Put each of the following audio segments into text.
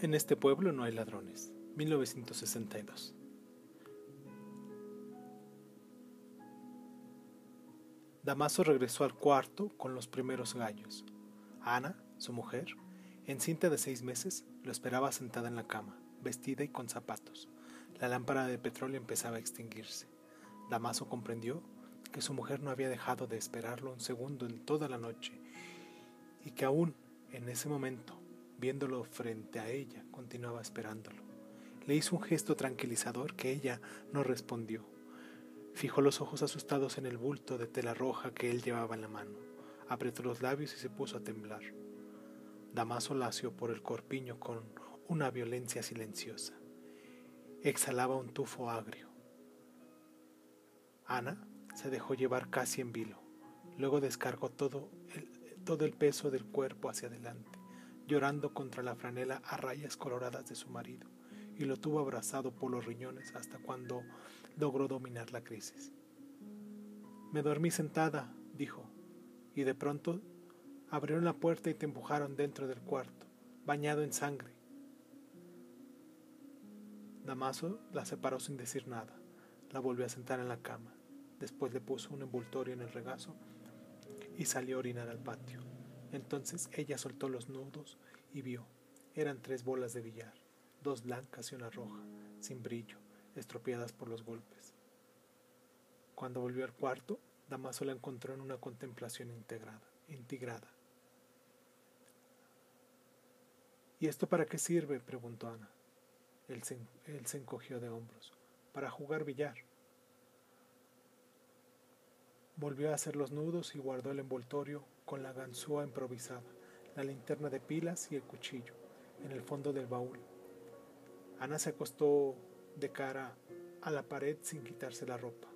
En este pueblo no hay ladrones. 1962. Damaso regresó al cuarto con los primeros gallos. Ana, su mujer, encinta de seis meses, lo esperaba sentada en la cama, vestida y con zapatos. La lámpara de petróleo empezaba a extinguirse. Damaso comprendió que su mujer no había dejado de esperarlo un segundo en toda la noche y que aún en ese momento Viéndolo frente a ella, continuaba esperándolo. Le hizo un gesto tranquilizador que ella no respondió. Fijó los ojos asustados en el bulto de tela roja que él llevaba en la mano. Apretó los labios y se puso a temblar. Damaso la asió por el corpiño con una violencia silenciosa. Exhalaba un tufo agrio. Ana se dejó llevar casi en vilo. Luego descargó todo el, todo el peso del cuerpo hacia adelante llorando contra la franela a rayas coloradas de su marido, y lo tuvo abrazado por los riñones hasta cuando logró dominar la crisis. Me dormí sentada, dijo, y de pronto abrieron la puerta y te empujaron dentro del cuarto, bañado en sangre. Damaso la separó sin decir nada, la volvió a sentar en la cama, después le puso un envoltorio en el regazo y salió a orinar al patio. Entonces ella soltó los nudos y vio. Eran tres bolas de billar, dos blancas y una roja, sin brillo, estropeadas por los golpes. Cuando volvió al cuarto, Damaso la encontró en una contemplación integrada, integrada. ¿Y esto para qué sirve? preguntó Ana. Él se, él se encogió de hombros. Para jugar billar. Volvió a hacer los nudos y guardó el envoltorio con la ganzúa improvisada, la linterna de pilas y el cuchillo en el fondo del baúl. Ana se acostó de cara a la pared sin quitarse la ropa.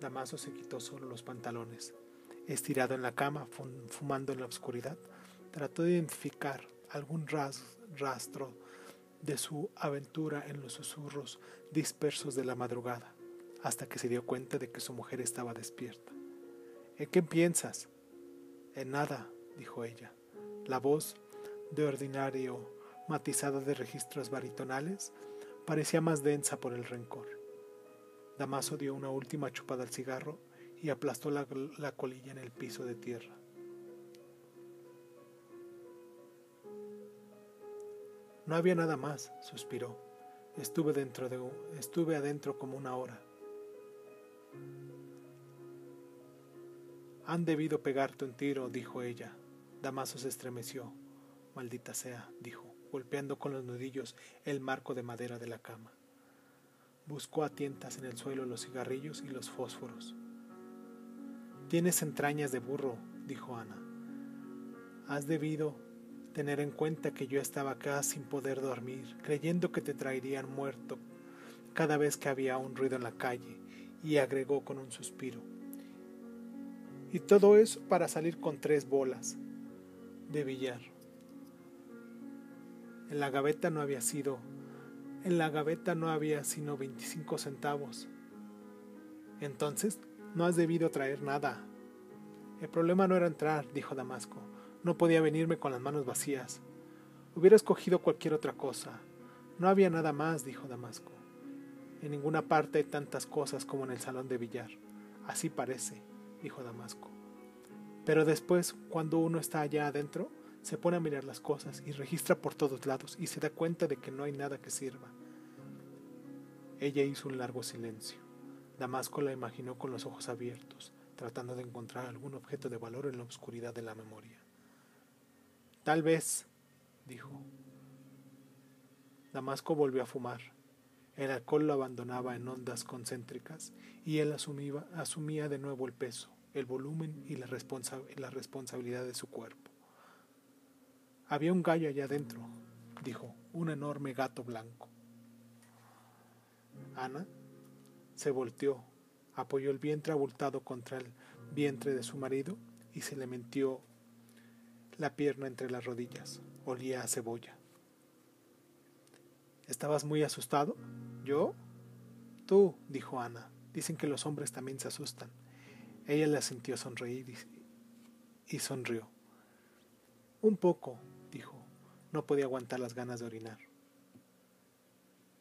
Damaso se quitó solo los pantalones. Estirado en la cama, fumando en la oscuridad, trató de identificar algún rastro de su aventura en los susurros dispersos de la madrugada, hasta que se dio cuenta de que su mujer estaba despierta. ¿En qué piensas? En nada, dijo ella. La voz, de ordinario matizada de registros baritonales, parecía más densa por el rencor. Damaso dio una última chupada al cigarro y aplastó la, la colilla en el piso de tierra. No había nada más, suspiró. Estuve dentro de estuve adentro como una hora. Han debido pegarte un tiro, dijo ella. Damaso se estremeció. Maldita sea, dijo, golpeando con los nudillos el marco de madera de la cama. Buscó a tientas en el suelo los cigarrillos y los fósforos. Tienes entrañas de burro, dijo Ana. Has debido tener en cuenta que yo estaba acá sin poder dormir, creyendo que te traerían muerto cada vez que había un ruido en la calle, y agregó con un suspiro. Y todo eso para salir con tres bolas de billar. En la gaveta no había sido, en la gaveta no había sino 25 centavos. Entonces, no has debido traer nada. El problema no era entrar, dijo Damasco. No podía venirme con las manos vacías. Hubiera escogido cualquier otra cosa. No había nada más, dijo Damasco. En ninguna parte hay tantas cosas como en el salón de billar. Así parece dijo Damasco. Pero después, cuando uno está allá adentro, se pone a mirar las cosas y registra por todos lados y se da cuenta de que no hay nada que sirva. Ella hizo un largo silencio. Damasco la imaginó con los ojos abiertos, tratando de encontrar algún objeto de valor en la oscuridad de la memoria. Tal vez, dijo. Damasco volvió a fumar. El alcohol lo abandonaba en ondas concéntricas y él asumía, asumía de nuevo el peso el volumen y la, la responsabilidad de su cuerpo. Había un gallo allá adentro, dijo, un enorme gato blanco. Ana se volteó, apoyó el vientre abultado contra el vientre de su marido y se le metió la pierna entre las rodillas. Olía a cebolla. ¿Estabas muy asustado? ¿Yo? Tú, dijo Ana. Dicen que los hombres también se asustan. Ella la sintió sonreír y, sonrió. Un poco, dijo. No podía aguantar las ganas de orinar.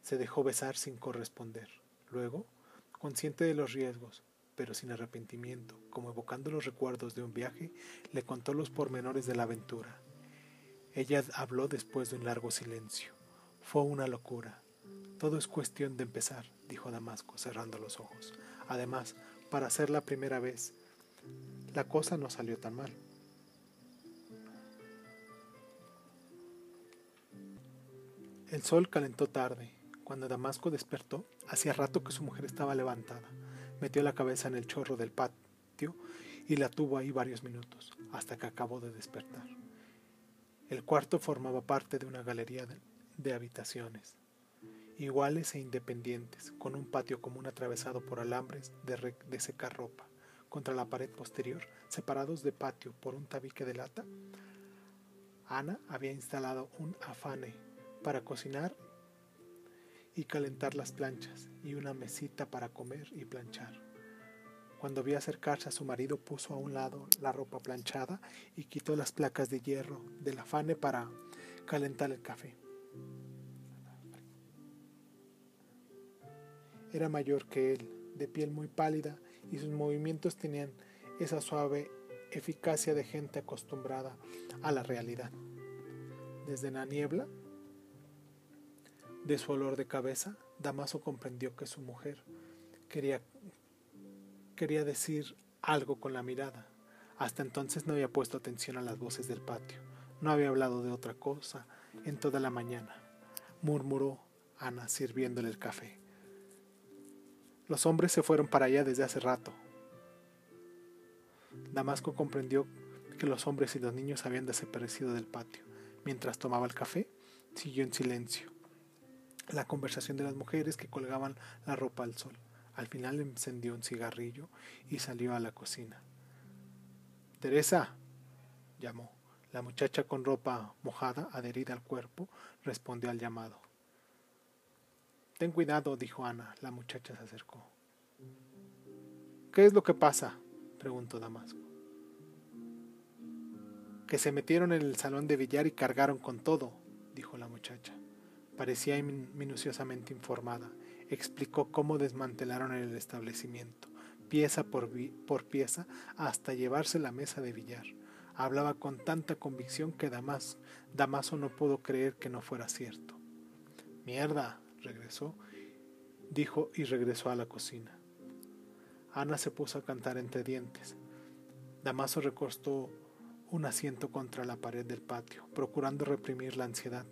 Se dejó besar sin corresponder. Luego, consciente de los riesgos, pero sin arrepentimiento, como evocando los recuerdos de un viaje, le contó los pormenores de la aventura. Ella habló después de un largo silencio. Fue una locura. Todo es cuestión de empezar, dijo Damasco, cerrando los ojos. Además, para ser la primera vez, la cosa no salió tan mal. El sol calentó tarde. Cuando Damasco despertó, hacía rato que su mujer estaba levantada. Metió la cabeza en el chorro del patio y la tuvo ahí varios minutos, hasta que acabó de despertar. El cuarto formaba parte de una galería de, habitaciones, iguales e independientes, con un patio común atravesado por alambres de, secar ropa. Contra la pared posterior, separados de patio por un tabique de lata, Ana había instalado un afane para cocinar y calentar las planchas y una mesita para comer y planchar. Cuando vio acercarse a su marido puso a un lado la ropa planchada y quitó las placas de hierro del afane para calentar el café. Era mayor que él, de piel muy pálida y sus movimientos tenían esa suave eficacia de gente acostumbrada a la realidad. Desde la niebla de su olor de cabeza, Damaso comprendió que su mujer quería, quería decir algo con la mirada. Hasta entonces no había puesto atención a las voces del patio. No había hablado de otra cosa en toda la mañana, murmuró Ana sirviéndole el café. Los hombres se fueron para allá desde hace rato. Damasco comprendió que los hombres y los niños habían desaparecido del patio. Mientras tomaba el café, siguió en silencio la conversación de las mujeres que colgaban la ropa al sol. Al final encendió un cigarrillo y salió a la cocina. Teresa, llamó. La muchacha con ropa mojada, adherida al cuerpo, respondió al llamado. Ten cuidado, dijo Ana. La muchacha se acercó. ¿Qué es lo que pasa? preguntó Damasco. Que se metieron en el salón de billar y cargaron con todo, dijo la muchacha. Parecía minuciosamente informada. Explicó cómo desmantelaron el establecimiento, pieza por, pieza, hasta llevarse la mesa de billar. Hablaba con tanta convicción que Damas, Damaso no pudo creer que no fuera cierto. Mierda, regresó, dijo y regresó a la cocina. Ana se puso a cantar entre dientes. Damaso recostó un asiento contra la pared del patio, procurando reprimir la ansiedad.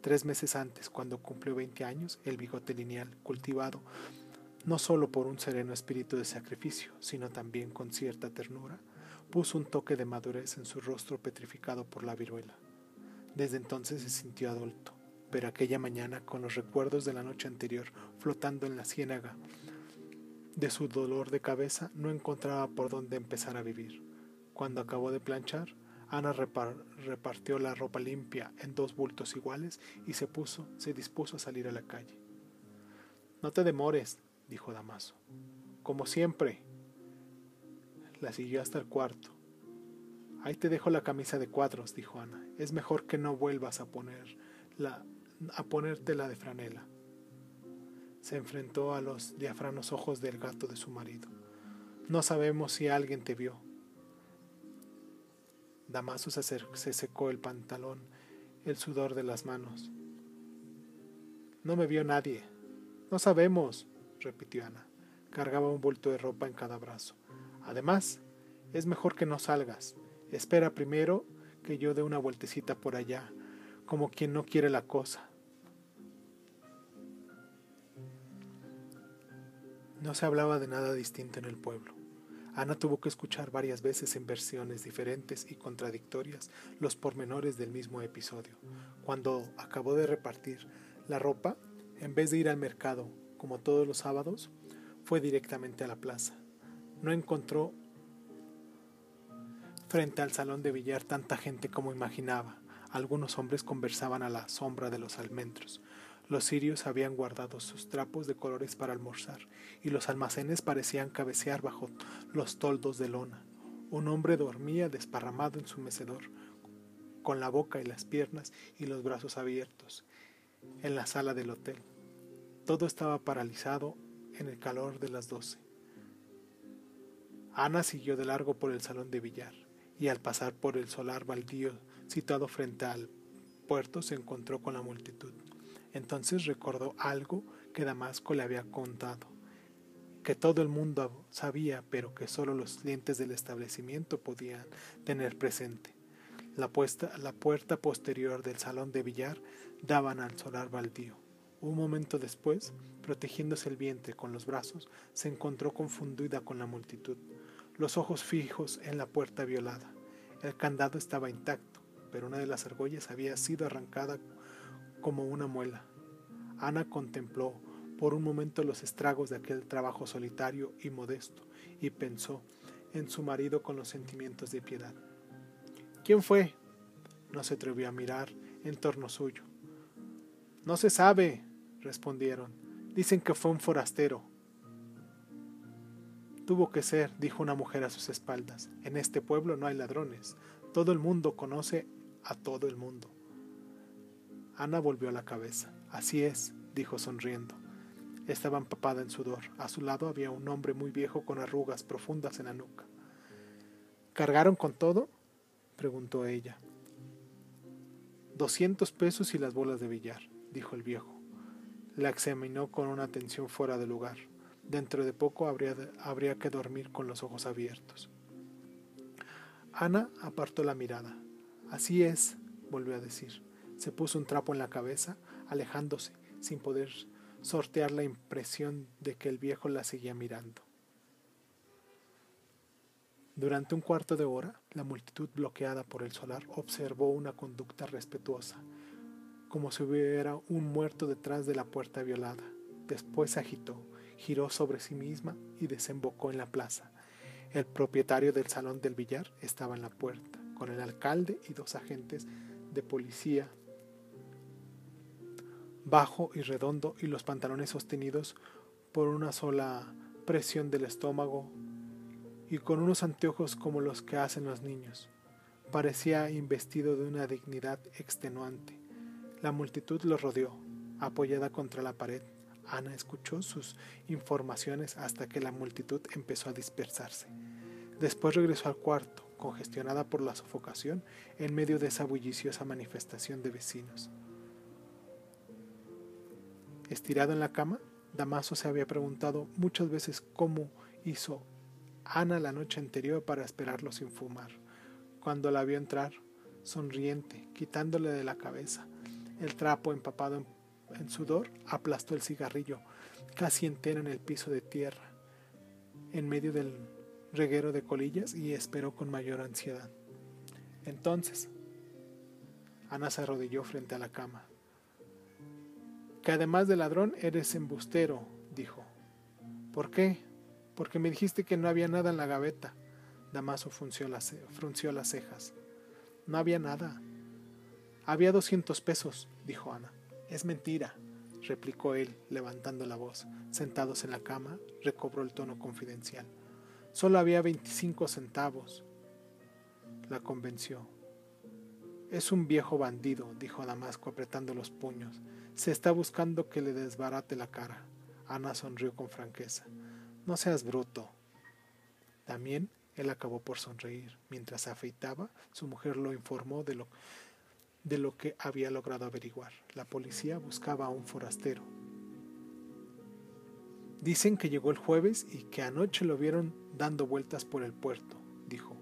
Tres meses antes, cuando cumplió 20 años, el bigote lineal, cultivado no solo por un sereno espíritu de sacrificio, sino también con cierta ternura, puso un toque de madurez en su rostro petrificado por la viruela. Desde entonces se sintió adulto, pero aquella mañana, con los recuerdos de la noche anterior flotando en la ciénaga de su dolor de cabeza, no encontraba por dónde empezar a vivir. Cuando acabó de planchar, Ana repartió la ropa limpia en dos bultos iguales y se puso, se dispuso a salir a la calle. No te demores, dijo Damaso. Como siempre. La siguió hasta el cuarto. Ahí te dejo la camisa de cuadros, dijo Ana. Es mejor que no vuelvas a poner la, a ponértela de franela. Se enfrentó a los diafranos ojos del gato de su marido. No sabemos si alguien te vio, Damaso se, secó el pantalón, el sudor de las manos. No me vio nadie. No sabemos, repitió Ana. Cargaba un bulto de ropa en cada brazo. Además, es mejor que no salgas. Espera primero que yo dé una vueltecita por allá, como quien no quiere la cosa. No se hablaba de nada distinto en el pueblo. Ana tuvo que escuchar varias veces en versiones diferentes y contradictorias los pormenores del mismo episodio. Cuando acabó de repartir la ropa, en vez de ir al mercado, como todos los sábados, fue directamente a la plaza. No encontró frente al salón de billar tanta gente como imaginaba. Algunos hombres conversaban a la sombra de los almendros. Los sirios habían guardado sus trapos de colores para almorzar, y los almacenes parecían cabecear bajo los toldos de lona. Un hombre dormía desparramado en su mecedor, con la boca y las piernas y los brazos abiertos, en la sala del hotel. Todo estaba paralizado en el calor de las doce. Ana siguió de largo por el salón de billar y al pasar por el solar baldío situado frente al puerto se encontró con la multitud. Entonces recordó algo que Damasco le había contado, que todo el mundo sabía, pero que solo los clientes del establecimiento podían tener presente. La, la puerta posterior del salón de billar daban al solar baldío. Un momento después, protegiéndose el vientre con los brazos, se encontró confundida con la multitud, los ojos fijos en la puerta violada. El candado estaba intacto, pero una de las argollas había sido arrancada como una muela. Ana contempló por un momento los estragos de aquel trabajo solitario y modesto y pensó en su marido con los sentimientos de piedad. ¿Quién fue? No se atrevió a mirar en torno suyo. No se sabe, respondieron. Dicen que fue un forastero. Tuvo que ser, dijo una mujer a sus espaldas. En este pueblo no hay ladrones. Todo el mundo conoce a todo el mundo. Ana volvió la cabeza. Así es, dijo sonriendo. Estaba empapada en sudor. A su lado había un hombre muy viejo con arrugas profundas en la nuca. ¿Cargaron con todo? preguntó ella. Doscientos pesos y las bolas de billar, dijo el viejo. La examinó con una atención fuera de lugar. Dentro de poco habría, habría que dormir con los ojos abiertos. Ana apartó la mirada. Así es, volvió a decir. Se puso un trapo en la cabeza, alejándose, sin poder sortear la impresión de que el viejo la seguía mirando. Durante un cuarto de hora, la multitud bloqueada por el solar observó una conducta respetuosa, como si hubiera un muerto detrás de la puerta violada. Después se agitó, giró sobre sí misma y desembocó en la plaza. El propietario del salón del billar estaba en la puerta, con el alcalde y dos agentes de policía, bajo y redondo, y los pantalones sostenidos por una sola presión del estómago y con unos anteojos como los que hacen los niños. Parecía investido de una dignidad extenuante. La multitud lo rodeó, apoyada contra la pared. Ana escuchó sus informaciones hasta que la multitud empezó a dispersarse. Después regresó al cuarto, congestionada por la sofocación, en medio de esa bulliciosa manifestación de vecinos. Estirado en la cama, Damaso se había preguntado muchas veces cómo hizo Ana la noche anterior para esperarlo sin fumar. Cuando la vio entrar, sonriente, quitándole de la cabeza el trapo empapado en, sudor, aplastó el cigarrillo casi entero en el piso de tierra, en medio del reguero de colillas y esperó con mayor ansiedad. Entonces, Ana se arrodilló frente a la cama. Que además de ladrón eres embustero, dijo. ¿Por qué? porque me dijiste que no había nada en la gaveta. Damaso frunció las, frunció las cejas. No había nada. Había doscientos pesos, dijo Ana. Es mentira, replicó él, levantando la voz. Sentados en la cama, recobró el tono confidencial. Solo había veinticinco centavos. La convenció. Es un viejo bandido, dijo Damasco apretando los puños. Se está buscando que le desbarate la cara. Ana sonrió con franqueza. No seas bruto. También él acabó por sonreír. Mientras afeitaba, su mujer lo informó de lo, de lo que había logrado averiguar. La policía buscaba a un forastero. Dicen que llegó el jueves y que anoche lo vieron dando vueltas por el puerto, dijo.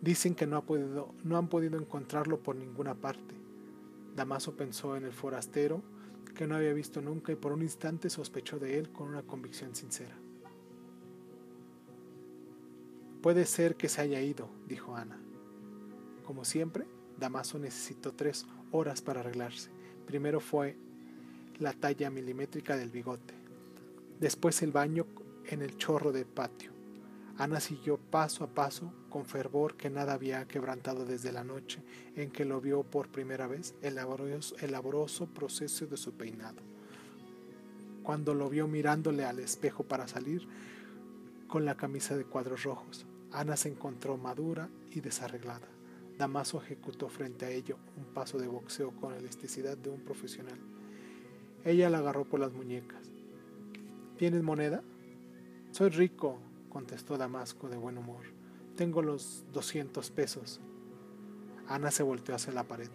Dicen que no, ha podido, no han podido encontrarlo por ninguna parte. Damaso pensó en el forastero que no había visto nunca y por un instante sospechó de él con una convicción sincera. Puede ser que se haya ido, dijo Ana. Como siempre, Damaso necesitó tres horas para arreglarse. Primero fue la talla milimétrica del bigote, después el baño en el chorro del patio. Ana siguió paso a paso, con fervor que nada había quebrantado desde la noche en que lo vio por primera vez, el laboroso, el laboroso proceso de su peinado. Cuando lo vio mirándole al espejo para salir con la camisa de cuadros rojos, Ana se encontró madura y desarreglada. Damaso ejecutó frente a ella un paso de boxeo con la elasticidad de un profesional. Ella la agarró por las muñecas. ¿Tienes moneda? Soy rico, contestó Damasco de buen humor. Tengo los doscientos pesos. Ana se volteó hacia la pared.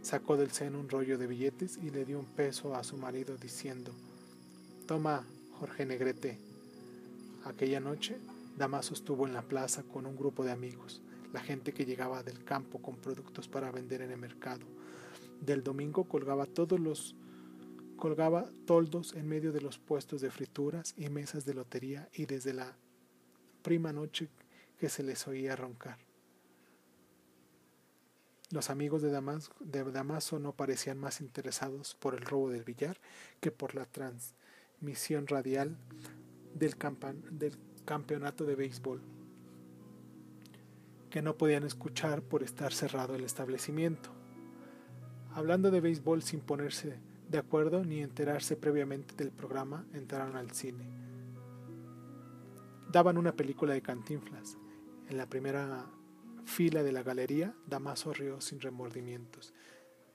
Sacó del seno un rollo de billetes y le dio un peso a su marido diciendo, Toma, Jorge Negrete. Aquella noche, Damaso estuvo en la plaza con un grupo de amigos, la gente que llegaba del campo con productos para vender en el mercado. Del domingo colgaba todos los colgaba toldos en medio de los puestos de frituras y mesas de lotería y desde la prima noche que se les oía roncar. Los amigos de Damaso, no parecían más interesados por el robo del billar que por la transmisión radial del, del campeonato de béisbol, que no podían escuchar por estar cerrado el establecimiento. Hablando de béisbol sin ponerse de acuerdo ni enterarse previamente del programa, entraron al cine. Daban una película de cantinflas. En la primera fila de la galería, Damaso rió sin remordimientos.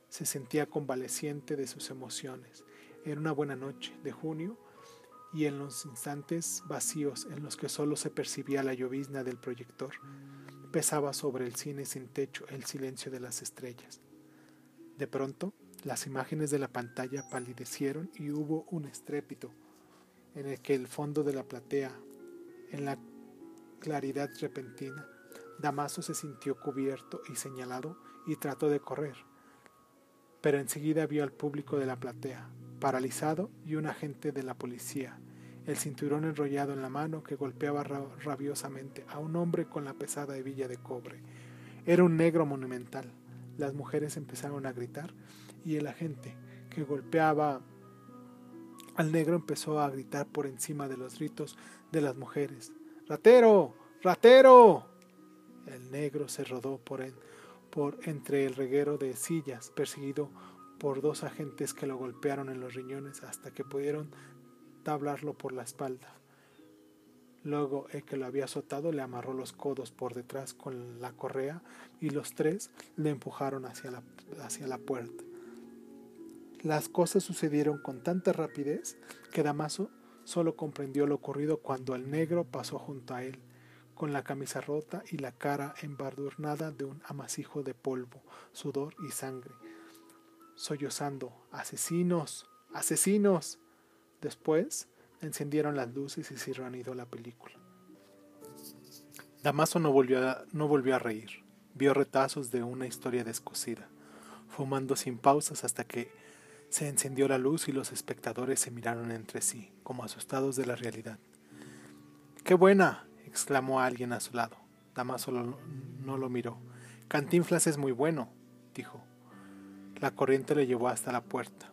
Se sentía convaleciente de sus emociones. Era una buena noche de junio y en los instantes vacíos en los que solo se percibía la llovizna del proyector, pesaba sobre el cine sin techo el silencio de las estrellas. De pronto, las imágenes de la pantalla palidecieron y hubo un estrépito en el que el fondo de la platea, en la claridad repentina, Damaso se sintió cubierto y señalado y trató de correr, pero enseguida vio al público de la platea, paralizado y un agente de la policía, el cinturón enrollado en la mano que golpeaba rabiosamente a un hombre con la pesada hebilla de cobre. Era un negro monumental. Las mujeres empezaron a gritar y el agente que golpeaba al negro empezó a gritar por encima de los gritos de las mujeres. ¡Ratero! ¡Ratero! El negro se rodó por, entre el reguero de sillas, perseguido por dos agentes que lo golpearon en los riñones hasta que pudieron tablarlo por la espalda. Luego el que lo había azotado le amarró los codos por detrás con la correa y los tres le empujaron hacia la puerta. Las cosas sucedieron con tanta rapidez que Damaso solo comprendió lo ocurrido cuando el negro pasó junto a él con la camisa rota y la cara embadurnada de un amasijo de polvo, sudor y sangre, sollozando Asesinos. Asesinos. Después encendieron las luces y se reanudó la película. Damaso no volvió, a, no volvió a reír. Vio retazos de una historia descosida, fumando sin pausas hasta que se encendió la luz y los espectadores se miraron entre sí, como asustados de la realidad. ¡Qué buena! exclamó alguien a su lado. Damaso no lo miró. Cantinflas es muy bueno, dijo. La corriente le llevó hasta la puerta.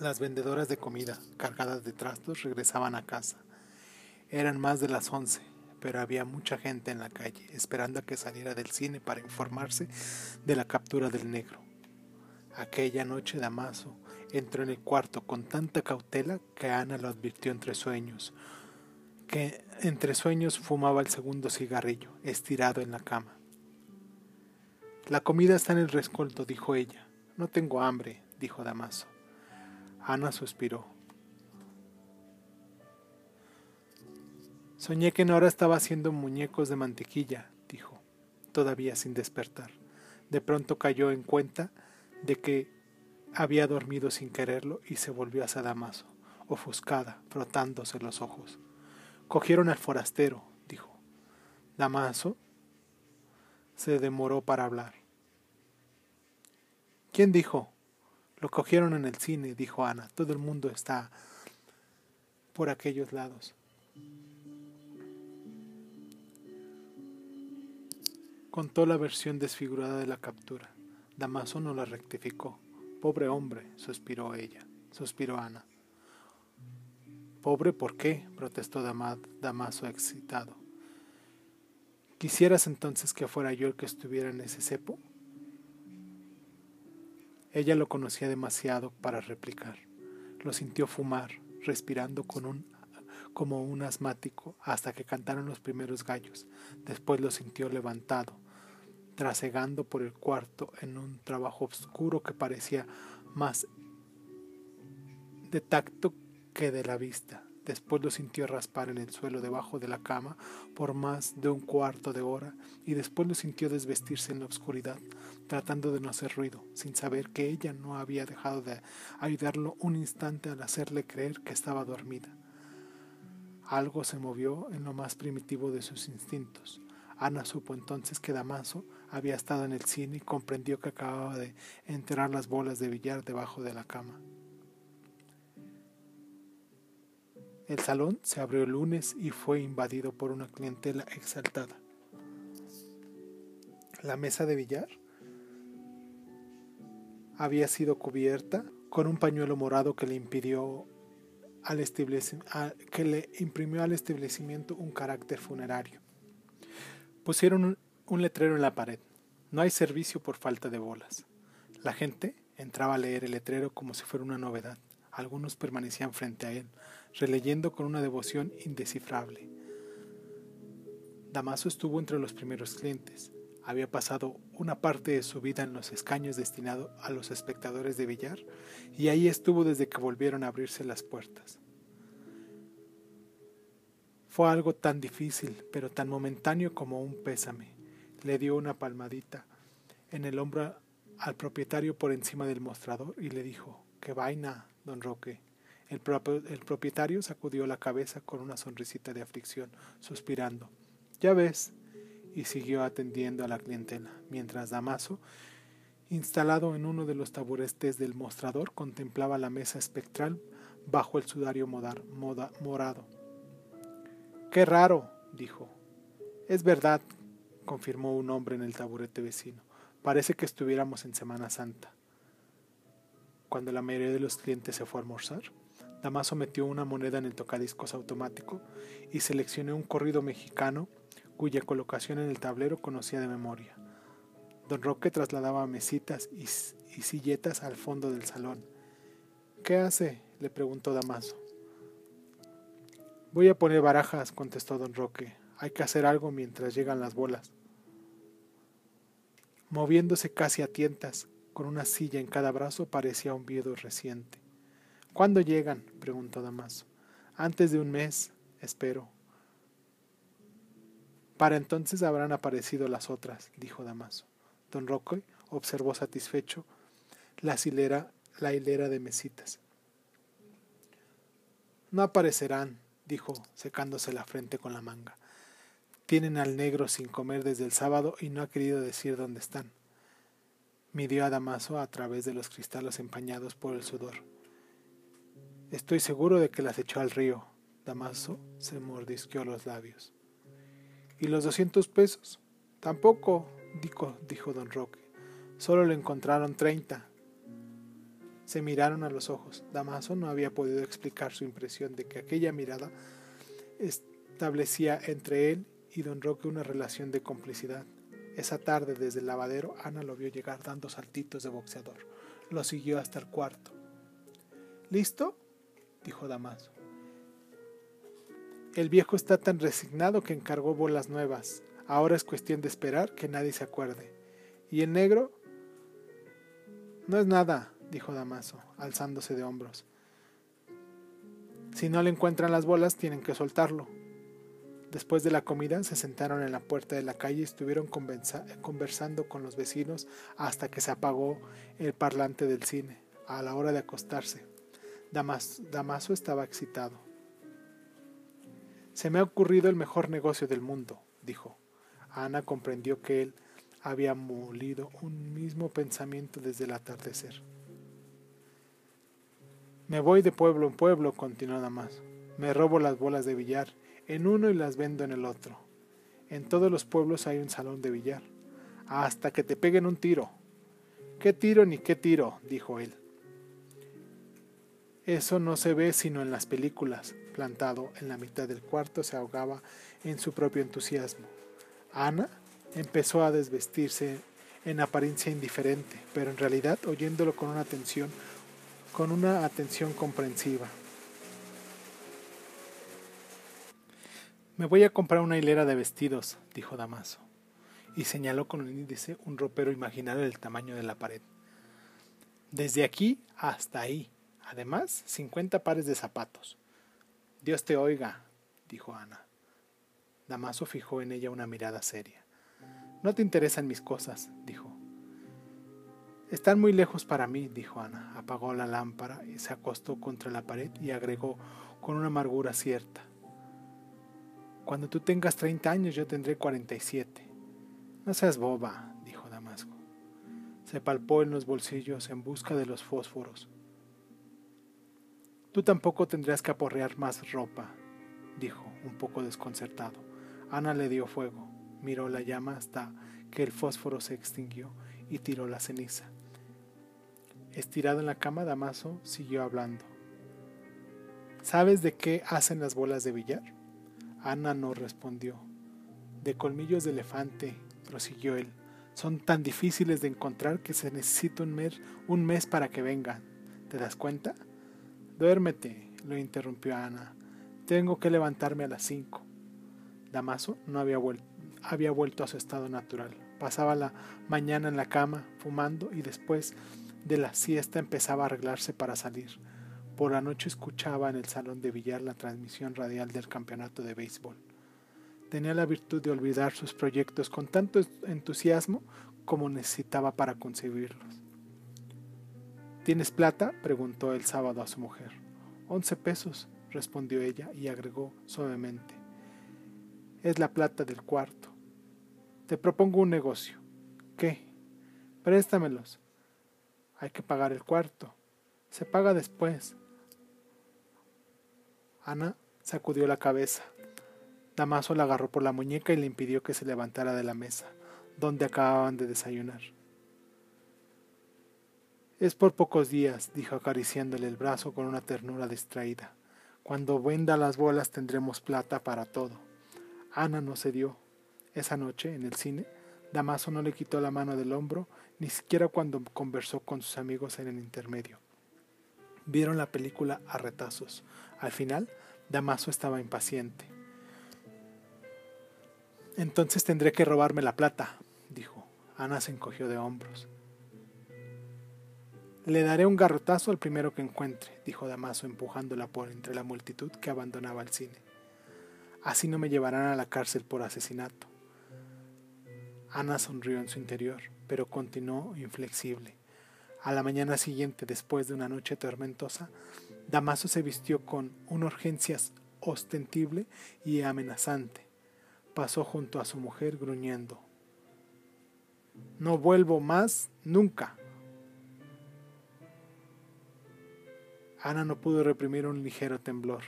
Las vendedoras de comida, cargadas de trastos, regresaban a casa. Eran más de las once, pero había mucha gente en la calle, esperando a que saliera del cine para informarse de la captura del negro. Aquella noche Damaso entró en el cuarto con tanta cautela que Ana lo advirtió entre sueños que entre sueños fumaba el segundo cigarrillo, estirado en la cama. La comida está en el rescoldo, dijo ella. No tengo hambre, dijo Damaso. Ana suspiró. Soñé que Nora estaba haciendo muñecos de mantequilla, dijo, todavía sin despertar. De pronto cayó en cuenta de que había dormido sin quererlo y se volvió hacia Damaso, ofuscada, frotándose los ojos. Cogieron al forastero, dijo. Damaso se demoró para hablar. ¿Quién dijo? Lo cogieron en el cine, dijo Ana. Todo el mundo está por aquellos lados. Contó la versión desfigurada de la captura. Damaso no la rectificó. Pobre hombre, suspiró ella, suspiró Ana. Pobre, ¿por qué? protestó Damaso excitado. ¿Quisieras entonces que fuera yo el que estuviera en ese cepo? Ella lo conocía demasiado para replicar. Lo sintió fumar, respirando como un asmático hasta que cantaron los primeros gallos. Después lo sintió levantado, trasegando por el cuarto en un trabajo oscuro que parecía más de tacto que de la vista. Después lo sintió raspar en el suelo debajo de la cama por más de un cuarto de hora y después lo sintió desvestirse en la oscuridad, tratando de no hacer ruido, sin saber que ella no había dejado de ayudarlo un instante al hacerle creer que estaba dormida. Algo se movió en lo más primitivo de sus instintos. Ana supo entonces que Damaso había estado en el cine y comprendió que acababa de enterrar las bolas de billar debajo de la cama. El salón se abrió el lunes y fue invadido por una clientela exaltada. La mesa de billar había sido cubierta con un pañuelo morado que le impidió al que le imprimió al establecimiento un carácter funerario. Pusieron un, letrero en la pared. No hay servicio por falta de bolas. La gente entraba a leer el letrero como si fuera una novedad. Algunos permanecían frente a él, releyendo con una devoción indescifrable. Damaso estuvo entre los primeros clientes. Había pasado una parte de su vida en los escaños destinados a los espectadores de billar y ahí estuvo desde que volvieron a abrirse las puertas. Fue algo tan difícil, pero tan momentáneo como un pésame. Le dio una palmadita en el hombro al propietario por encima del mostrador y le dijo, ¡Qué vaina, don Roque! El, el, propietario sacudió la cabeza con una sonrisita de aflicción, suspirando. Ya ves, y siguió atendiendo a la clientela, mientras Damaso, instalado en uno de los taburetes del mostrador, contemplaba la mesa espectral bajo el sudario morado. Qué raro, dijo. Es verdad, confirmó un hombre en el taburete vecino. Parece que estuviéramos en Semana Santa. Cuando la mayoría de los clientes se fue a almorzar, Damaso metió una moneda en el tocadiscos automático y seleccionó un corrido mexicano cuya colocación en el tablero conocía de memoria. Don Roque trasladaba mesitas y, y silletas al fondo del salón. ¿Qué hace? le preguntó Damaso. Voy a poner barajas, contestó don Roque. Hay que hacer algo mientras llegan las bolas. Moviéndose casi a tientas, con una silla en cada brazo, parecía un viudo reciente. ¿Cuándo llegan? preguntó Damaso. Antes de un mes, espero. Para entonces habrán aparecido las otras, dijo Damaso. Don Roque observó satisfecho la hilera, la hilera de mesitas. No aparecerán, dijo, secándose la frente con la manga. Tienen al negro sin comer desde el sábado y no ha querido decir dónde están. Midió a Damaso a través de los cristales empañados por el sudor. Estoy seguro de que las echó al río. Damaso se mordisqueó los labios. ¿Y los doscientos pesos? Tampoco, dijo, dijo don Roque. Solo le encontraron treinta. Se miraron a los ojos. Damaso no había podido explicar su impresión de que aquella mirada establecía entre él y don Roque una relación de complicidad. Esa tarde desde el lavadero Ana lo vio llegar dando saltitos de boxeador. Lo siguió hasta el cuarto. ¿Listo? dijo Damaso. El viejo está tan resignado que encargó bolas nuevas. Ahora es cuestión de esperar que nadie se acuerde. ¿Y el negro? No es nada, dijo Damaso, alzándose de hombros. Si no le encuentran las bolas, tienen que soltarlo. Después de la comida, se sentaron en la puerta de la calle y estuvieron conversando con los vecinos hasta que se apagó el parlante del cine, a la hora de acostarse. Damaso estaba excitado. Se me ha ocurrido el mejor negocio del mundo, dijo. Ana comprendió que él había molido un mismo pensamiento desde el atardecer. Me voy de pueblo en pueblo, continuó Damaso. Me robo las bolas de billar en uno y las vendo en el otro. En todos los pueblos hay un salón de billar. Hasta que te peguen un tiro. ¿Qué tiro ni qué tiro? dijo él. Eso no se ve sino en las películas. Plantado en la mitad del cuarto se ahogaba en su propio entusiasmo. Ana empezó a desvestirse en apariencia indiferente, pero en realidad oyéndolo con una atención, con una atención comprensiva. Me voy a comprar una hilera de vestidos, dijo Damaso, y señaló con el índice un ropero imaginario del tamaño de la pared. Desde aquí hasta ahí. Además, cincuenta pares de zapatos. Dios te oiga, dijo Ana. Damaso fijó en ella una mirada seria. No te interesan mis cosas, dijo. Están muy lejos para mí, dijo Ana. Apagó la lámpara y se acostó contra la pared y agregó con una amargura cierta. Cuando tú tengas 30 años yo tendré 47. No seas boba, dijo Damasco. Se palpó en los bolsillos en busca de los fósforos. Tú tampoco tendrías que aporrear más ropa, dijo, un poco desconcertado. Ana le dio fuego, miró la llama hasta que el fósforo se extinguió y tiró la ceniza. Estirado en la cama, Damaso siguió hablando. ¿Sabes de qué hacen las bolas de billar? Ana no respondió. De colmillos de elefante, prosiguió él. Son tan difíciles de encontrar que se necesita un mes, un mes para que vengan. ¿Te das cuenta? Duérmete, lo interrumpió Ana. Tengo que levantarme a las cinco. Damaso no había, había vuelto a su estado natural. Pasaba la mañana en la cama, fumando, y después de la siesta empezaba a arreglarse para salir. Por la noche escuchaba en el salón de billar la transmisión radial del campeonato de béisbol. Tenía la virtud de olvidar sus proyectos con tanto entusiasmo como necesitaba para concebirlos. ¿Tienes plata? preguntó el sábado a su mujer. Once pesos, respondió ella y agregó suavemente. Es la plata del cuarto. Te propongo un negocio. ¿Qué? Préstamelos. Hay que pagar el cuarto. Se paga después. Ana sacudió la cabeza. Damaso la agarró por la muñeca y le impidió que se levantara de la mesa, donde acababan de desayunar. Es por pocos días, dijo acariciándole el brazo con una ternura distraída. Cuando venda las bolas tendremos plata para todo. Ana no cedió. Esa noche, en el cine, Damaso no le quitó la mano del hombro, ni siquiera cuando conversó con sus amigos en el intermedio. Vieron la película a retazos. Al final, Damaso estaba impaciente. Entonces tendré que robarme la plata, dijo. Ana se encogió de hombros. Le daré un garrotazo al primero que encuentre, dijo Damaso empujándola por entre la multitud que abandonaba el cine. Así no me llevarán a la cárcel por asesinato. Ana sonrió en su interior, pero continuó inflexible. A la mañana siguiente, después de una noche tormentosa, Damaso se vistió con una urgencia ostensible y amenazante. Pasó junto a su mujer gruñendo. No vuelvo más nunca. Ana no pudo reprimir un ligero temblor.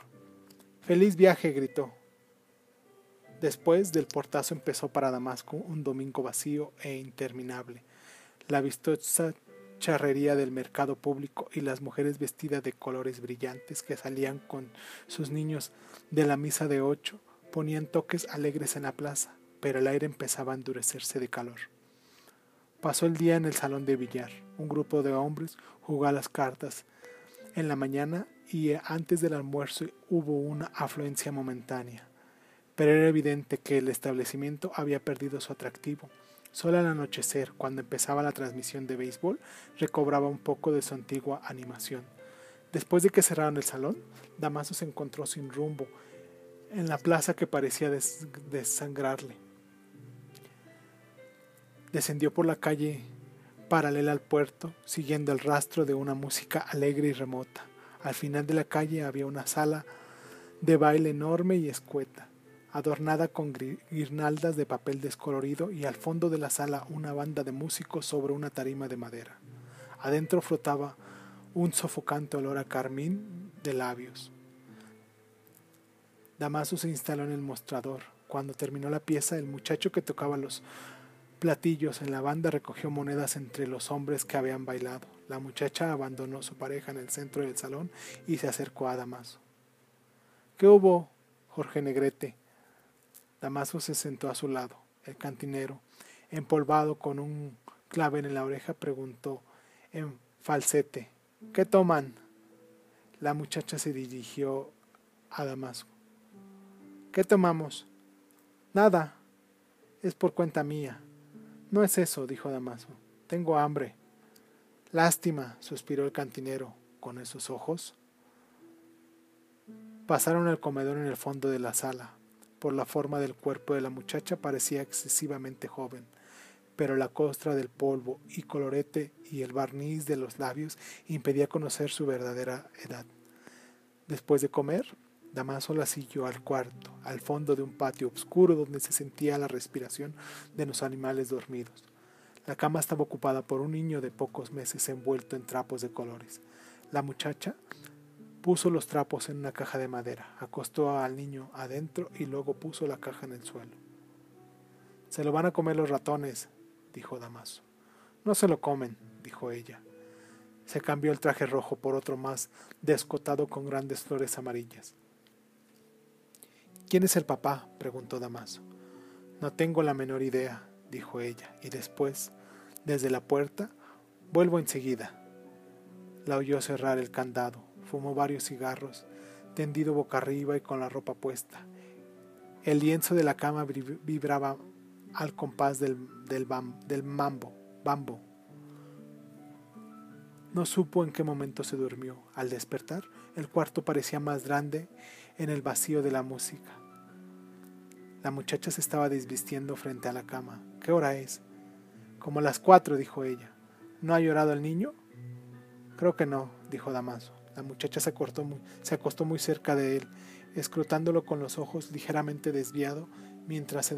Feliz viaje, gritó. Después del portazo empezó para Damasco un domingo vacío e interminable. La vistosa charrería del mercado público y las mujeres vestidas de colores brillantes que salían con sus niños de la misa de ocho ponían toques alegres en la plaza, pero el aire empezaba a endurecerse de calor. Pasó el día en el salón de billar. Un grupo de hombres jugó a las cartas. En la mañana y antes del almuerzo hubo una afluencia momentánea, pero era evidente que el establecimiento había perdido su atractivo Solo al anochecer, cuando empezaba la transmisión de béisbol, recobraba un poco de su antigua animación. Después de que cerraron el salón, Damaso se encontró sin rumbo en la plaza que parecía desangrarle. Descendió por la calle paralela al puerto, siguiendo el rastro de una música alegre y remota. Al final de la calle había una sala de baile enorme y escueta adornada con guirnaldas de papel descolorido y al fondo de la sala una banda de músicos sobre una tarima de madera. Adentro flotaba un sofocante olor a carmín de labios. Damaso se instaló en el mostrador. Cuando terminó la pieza, el muchacho que tocaba los platillos en la banda recogió monedas entre los hombres que habían bailado. La muchacha abandonó su pareja en el centro del salón y se acercó a Damaso. ¿Qué hubo, Jorge Negrete? Damaso se sentó a su lado. El cantinero, empolvado con un clave en la oreja, preguntó en falsete, ¿qué toman? La muchacha se dirigió a Damasco. ¿Qué tomamos? Nada. Es por cuenta mía. No es eso, dijo Damaso. Tengo hambre. Lástima, suspiró el cantinero, con esos ojos. Pasaron al comedor en el fondo de la sala. Por la forma del cuerpo de la muchacha parecía excesivamente joven, pero la costra del polvo y colorete y el barniz de los labios impedía conocer su verdadera edad. Después de comer, Damaso la siguió al cuarto, al fondo de un patio oscuro donde se sentía la respiración de los animales dormidos. La cama estaba ocupada por un niño de pocos meses envuelto en trapos de colores. La muchacha puso los trapos en una caja de madera, acostó al niño adentro y luego puso la caja en el suelo. Se lo van a comer los ratones, dijo Damaso. No se lo comen, dijo ella. Se cambió el traje rojo por otro más descotado con grandes flores amarillas. ¿Quién es el papá? preguntó Damaso. No tengo la menor idea, dijo ella, y después, desde la puerta, vuelvo enseguida. La oyó cerrar el candado, fumó varios cigarros, tendido boca arriba y con la ropa puesta. El lienzo de la cama vibraba al compás del, del, mambo. No supo en qué momento se durmió. Al despertar, el cuarto parecía más grande en el vacío de la música. La muchacha se estaba desvistiendo frente a la cama. ¿Qué hora es? Como las cuatro, dijo ella. ¿No ha llorado el niño? Creo que no, dijo Damaso. La muchacha se, acostó muy cerca de él, escrutándolo con los ojos ligeramente desviado mientras se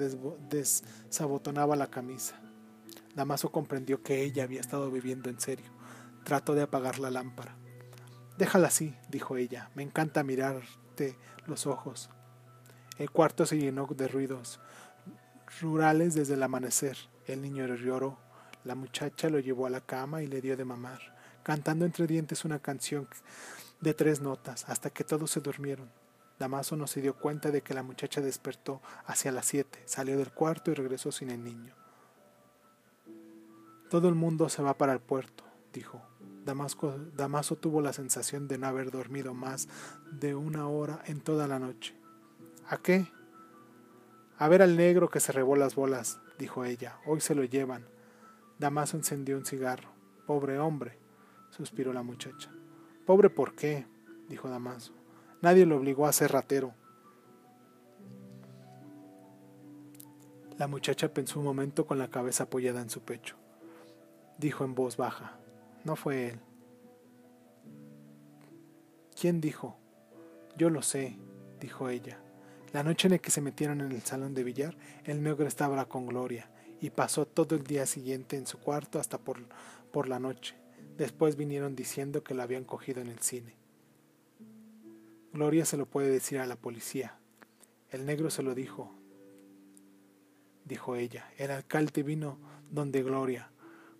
desabotonaba la camisa. Damaso comprendió que ella había estado viviendo en serio. Trató de apagar la lámpara. Déjala así, dijo ella. Me encanta mirarte los ojos. El cuarto se llenó de ruidos rurales desde el amanecer. El niño lloró. La muchacha lo llevó a la cama y le dio de mamar, cantando entre dientes una canción de tres notas, hasta que todos se durmieron. Damaso no se dio cuenta de que la muchacha despertó hacia las siete, salió del cuarto y regresó sin el niño. Todo el mundo se va para el puerto, dijo. Damaso tuvo la sensación de no haber dormido más de una hora en toda la noche. ¿A qué? A ver al negro que se rebó las bolas, dijo ella. Hoy se lo llevan. Damaso encendió un cigarro. Pobre hombre, suspiró la muchacha. Pobre por qué, dijo Damaso. Nadie lo obligó a ser ratero. La muchacha pensó un momento con la cabeza apoyada en su pecho. Dijo en voz baja, no fue él. ¿Quién dijo? Yo lo sé, dijo ella. La noche en la que se metieron en el salón de billar, el negro estaba con Gloria y pasó todo el día siguiente en su cuarto hasta por, por la noche. Después vinieron diciendo que lo habían cogido en el cine. Gloria se lo puede decir a la policía. El negro se lo dijo, dijo ella. El alcalde vino donde Gloria,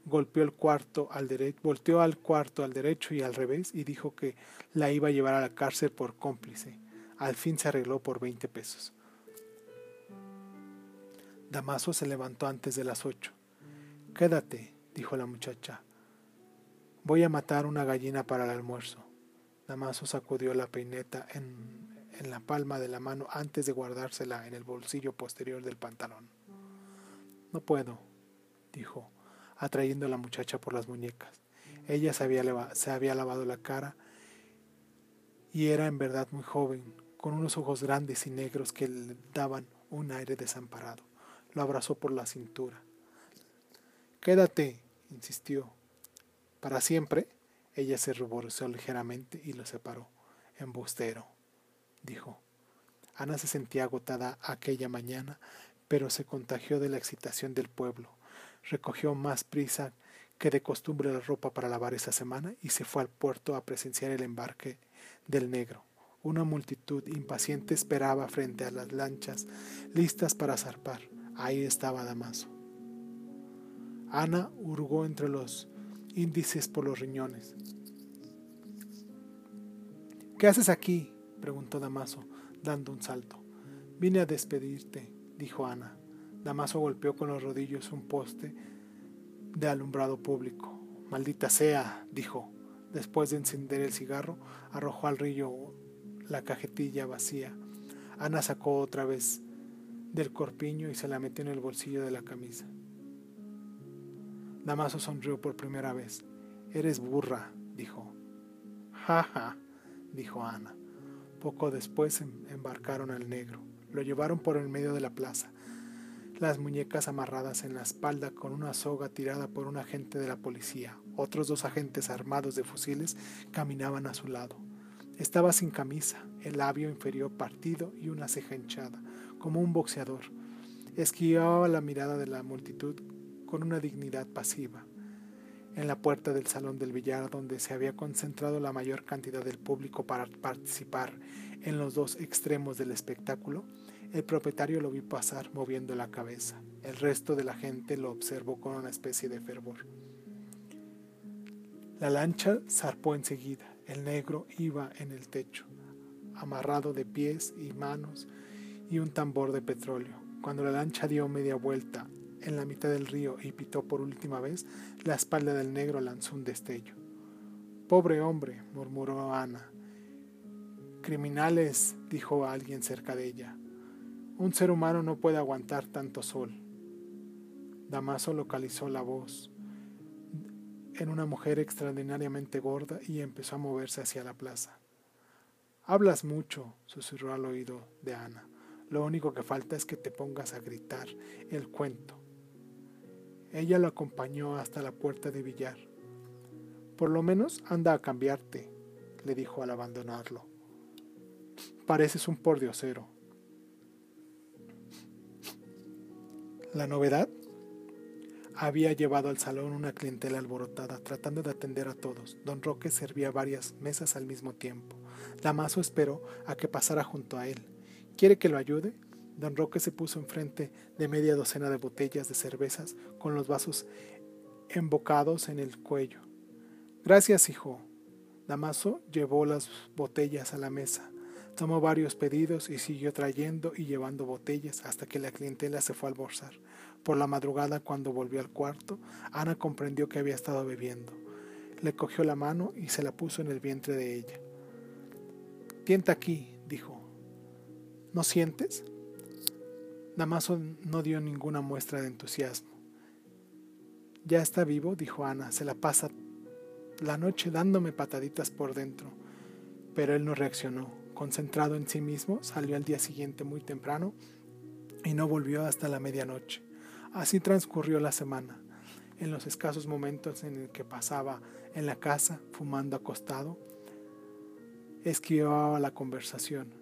golpeó el cuarto al derecho, volteó al cuarto al derecho y al revés y dijo que la iba a llevar a la cárcel por cómplice. Al fin se arregló por 20 pesos. Damaso se levantó antes de las ocho. Quédate, dijo la muchacha. Voy a matar una gallina para el almuerzo. Damaso sacudió la peineta en, en la palma de la mano antes de guardársela en el bolsillo posterior del pantalón. No puedo, dijo, atrayendo a la muchacha por las muñecas. Ella se había, se había lavado la cara y era en verdad muy joven, con unos ojos grandes y negros que le daban un aire desamparado. Lo abrazó por la cintura. Quédate, insistió. ¿Para siempre? Ella se ruborizó ligeramente y lo separó. Embustero, dijo. Ana se sentía agotada aquella mañana, pero se contagió de la excitación del pueblo. Recogió más prisa que de costumbre la ropa para lavar esa semana y se fue al puerto a presenciar el embarque del negro. Una multitud impaciente esperaba frente a las lanchas, listas para zarpar. Ahí estaba Damaso. Ana hurgó entre los índices por los riñones. ¿Qué haces aquí? preguntó Damaso, dando un salto. Vine a despedirte, dijo Ana. Damaso golpeó con los rodillos un poste de alumbrado público. Maldita sea, dijo. Después de encender el cigarro, arrojó al río la cajetilla vacía. Ana sacó otra vez del corpiño y se la metió en el bolsillo de la camisa. Damaso sonrió por primera vez. Eres burra, dijo. Ja, ja, dijo Ana. Poco después em-, embarcaron al negro. Lo llevaron por el medio de la plaza, las muñecas amarradas en la espalda con una soga tirada por un agente de la policía. Otros dos agentes armados de fusiles caminaban a su lado. Estaba sin camisa, el labio inferior partido y una ceja hinchada, como un boxeador. Esquivaba la mirada de la multitud con una dignidad pasiva. En la puerta del salón del billar, donde se había concentrado la mayor cantidad del público para participar en los dos extremos del espectáculo, el propietario lo vio pasar moviendo la cabeza. El resto de la gente lo observó con una especie de fervor. La lancha zarpó enseguida. El negro iba en el techo, amarrado de pies y manos y un tambor de petróleo. Cuando la lancha dio media vuelta en la mitad del río y pitó por última vez, la espalda del negro lanzó un destello. Pobre hombre, murmuró Ana. Criminales, dijo alguien cerca de ella. Un ser humano no puede aguantar tanto sol. Damaso localizó la voz en una mujer extraordinariamente gorda y empezó a moverse hacia la plaza. Hablas mucho, susurró al oído de Ana. Lo único que falta es que te pongas a gritar el cuento. Ella lo acompañó hasta la puerta de billar. Por lo menos anda a cambiarte, le dijo al abandonarlo. Pareces un pordiosero. La novedad había llevado al salón una clientela alborotada, tratando de atender a todos. Don Roque servía varias mesas al mismo tiempo. Damaso esperó a que pasara junto a él. ¿Quiere que lo ayude? Don Roque se puso enfrente de media docena de botellas de cervezas con los vasos embocados en el cuello. Gracias, hijo. Damaso llevó las botellas a la mesa, tomó varios pedidos y siguió trayendo y llevando botellas hasta que la clientela se fue a almorzar. Por la madrugada, cuando volvió al cuarto, Ana comprendió que había estado bebiendo. Le cogió la mano y se la puso en el vientre de ella. Tienta aquí, dijo. ¿No sientes? Damaso no dio ninguna muestra de entusiasmo. Ya está vivo, dijo Ana, se la pasa la noche dándome pataditas por dentro. Pero él no reaccionó. Concentrado en sí mismo, salió al día siguiente muy temprano y no volvió hasta la medianoche. Así transcurrió la semana. En los escasos momentos en que pasaba en la casa, fumando acostado, esquivaba la conversación.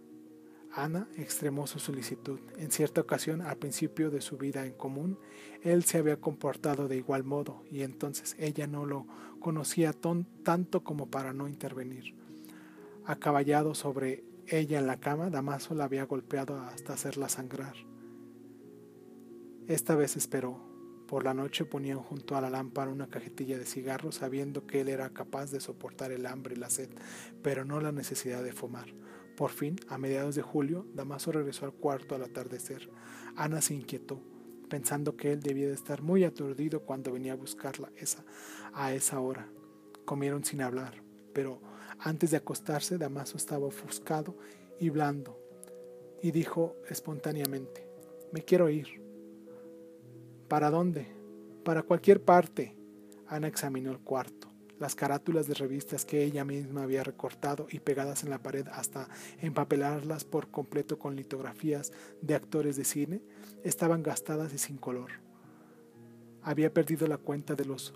Ana extremó su solicitud. En cierta ocasión, al principio de su vida en común, él se había comportado de igual modo y entonces ella no lo conocía tanto como para no intervenir. Acaballado sobre ella en la cama, Damaso la había golpeado hasta hacerla sangrar. Esta vez esperó. Por la noche ponían junto a la lámpara una cajetilla de cigarros, sabiendo que él era capaz de soportar el hambre y la sed, pero no la necesidad de fumar. Por fin, a mediados de julio, Damaso regresó al cuarto al atardecer. Ana se inquietó, pensando que él debía de estar muy aturdido cuando venía a buscarla esa, a esa hora. Comieron sin hablar, pero antes de acostarse, Damaso estaba ofuscado y blando, y dijo espontáneamente, me quiero ir. ¿Para dónde? Para cualquier parte. Ana examinó el cuarto las carátulas de revistas que ella misma había recortado y pegadas en la pared hasta empapelarlas por completo con litografías de actores de cine, estaban gastadas y sin color. Había perdido la cuenta de los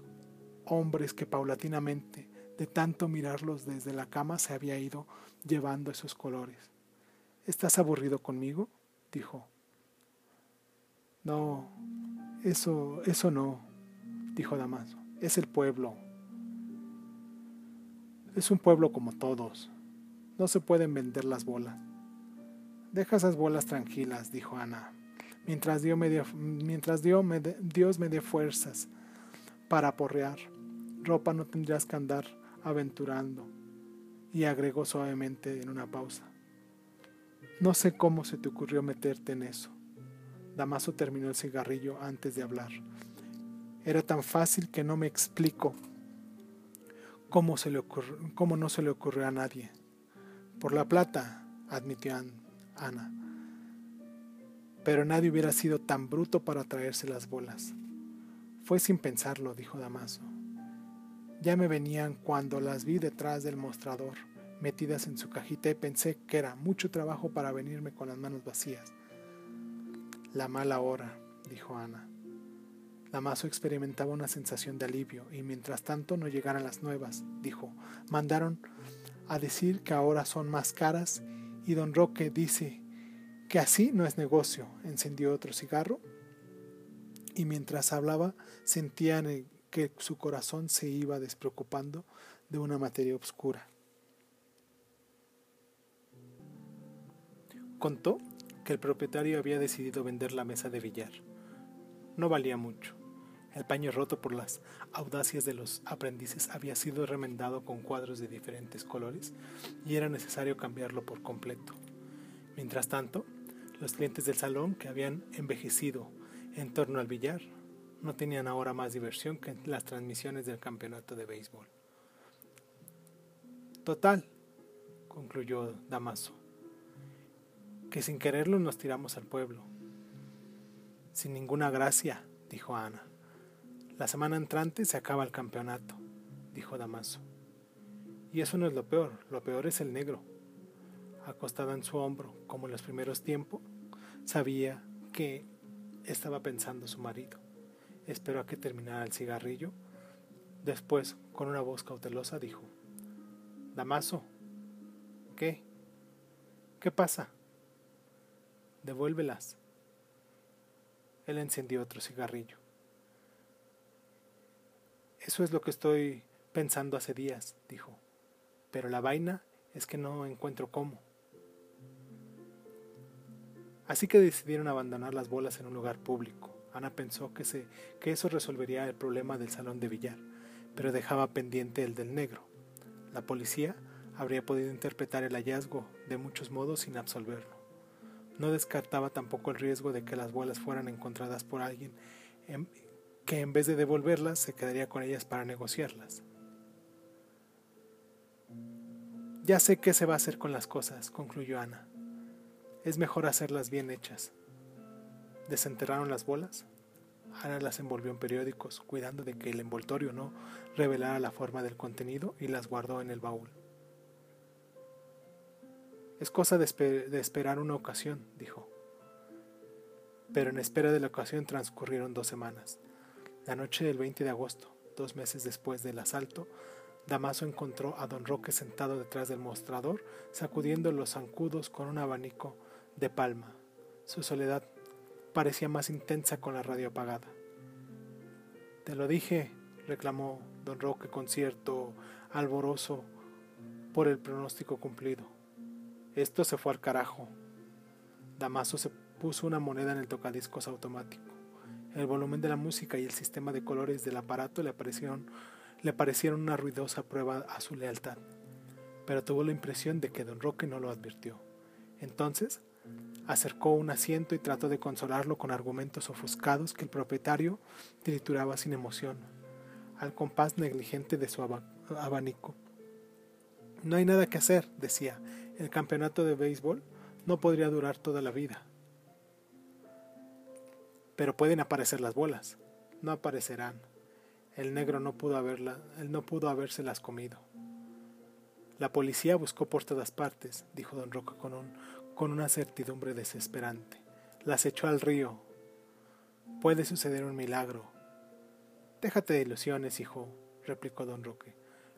hombres que paulatinamente, de tanto mirarlos desde la cama, se había ido llevando esos colores. ¿Estás aburrido conmigo? dijo. No, eso, eso no, dijo Damaso. Es el pueblo, es un pueblo como todos. No se pueden vender las bolas. Deja esas bolas tranquilas, dijo Ana, mientras, Dios me, dio, mientras Dios, me Dios me dé fuerzas para aporrear. Ropa no tendrías que andar aventurando. Y agregó suavemente en una pausa. No sé cómo se te ocurrió meterte en eso. Damaso terminó el cigarrillo antes de hablar. Era tan fácil que no me explico ¿Cómo, se le no se le ocurrió a nadie? Por la plata, admitió Ana. pero nadie hubiera sido tan bruto para traerse las bolas. Fue sin pensarlo, dijo Damaso. Ya me venían cuando las vi detrás del mostrador, metidas en su cajita y pensé que era mucho trabajo para venirme con las manos vacías. La mala hora, dijo Ana. Damaso experimentaba una sensación de alivio y mientras tanto no llegaran las nuevas, dijo. Mandaron a decir que ahora son más caras y don Roque dice que así no es negocio. Encendió otro cigarro y mientras hablaba sentía que su corazón se iba despreocupando de una materia oscura. Contó que el propietario había decidido vender la mesa de billar. No valía mucho. El paño roto por las audacias de los aprendices había sido remendado con cuadros de diferentes colores y era necesario cambiarlo por completo. Mientras tanto, los clientes del salón, que habían envejecido en torno al billar, no tenían ahora más diversión que las transmisiones del campeonato de béisbol. Total, concluyó Damaso, que sin quererlo nos tiramos al pueblo. Sin ninguna gracia, dijo Ana. La semana entrante se acaba el campeonato, dijo Damaso. Y eso no es lo peor, lo peor es el negro. Acostado en su hombro, como en los primeros tiempos, sabía que estaba pensando su marido. Esperó a que terminara el cigarrillo. Después, con una voz cautelosa, dijo, Damaso, ¿qué? ¿Qué pasa? Devuélvelas. Él encendió otro cigarrillo. Eso es lo que estoy pensando hace días, dijo. Pero la vaina es que no encuentro cómo. Así que decidieron abandonar las bolas en un lugar público. Ana pensó que, se, que eso resolvería el problema del salón de billar, pero dejaba pendiente el del negro. La policía habría podido interpretar el hallazgo de muchos modos sin absolverlo. No descartaba tampoco el riesgo de que las bolas fueran encontradas por alguien que en vez de devolverlas se quedaría con ellas para negociarlas. Ya sé qué se va a hacer con las cosas, concluyó Ana. Es mejor hacerlas bien hechas. Desenterraron las bolas. Ana las envolvió en periódicos, cuidando de que el envoltorio no revelara la forma del contenido y las guardó en el baúl. Es cosa de, de esperar una ocasión, dijo. Pero en espera de la ocasión transcurrieron dos semanas. La noche del 20 de agosto, dos meses después del asalto, Damaso encontró a don Roque sentado detrás del mostrador, sacudiendo los zancudos con un abanico de palma. Su soledad parecía más intensa con la radio apagada. Te lo dije, reclamó don Roque con cierto alborozo por el pronóstico cumplido. Esto se fue al carajo. Damaso se puso una moneda en el tocadiscos automático. El volumen de la música y el sistema de colores del aparato le parecieron, le parecieron una ruidosa prueba a su lealtad, pero tuvo la impresión de que don Roque no lo advirtió. Entonces, acercó un asiento y trató de consolarlo con argumentos ofuscados que el propietario trituraba sin emoción, al compás negligente de su abanico. No hay nada que hacer, decía, el campeonato de béisbol no podría durar toda la vida. Pero pueden aparecer las bolas. No aparecerán. El negro no pudo haberla, él no pudo habérselas comido. La policía buscó por todas partes, dijo don Roca con, un, con una certidumbre desesperante. Las echó al río. Puede suceder un milagro. Déjate de ilusiones, hijo, replicó don Roque.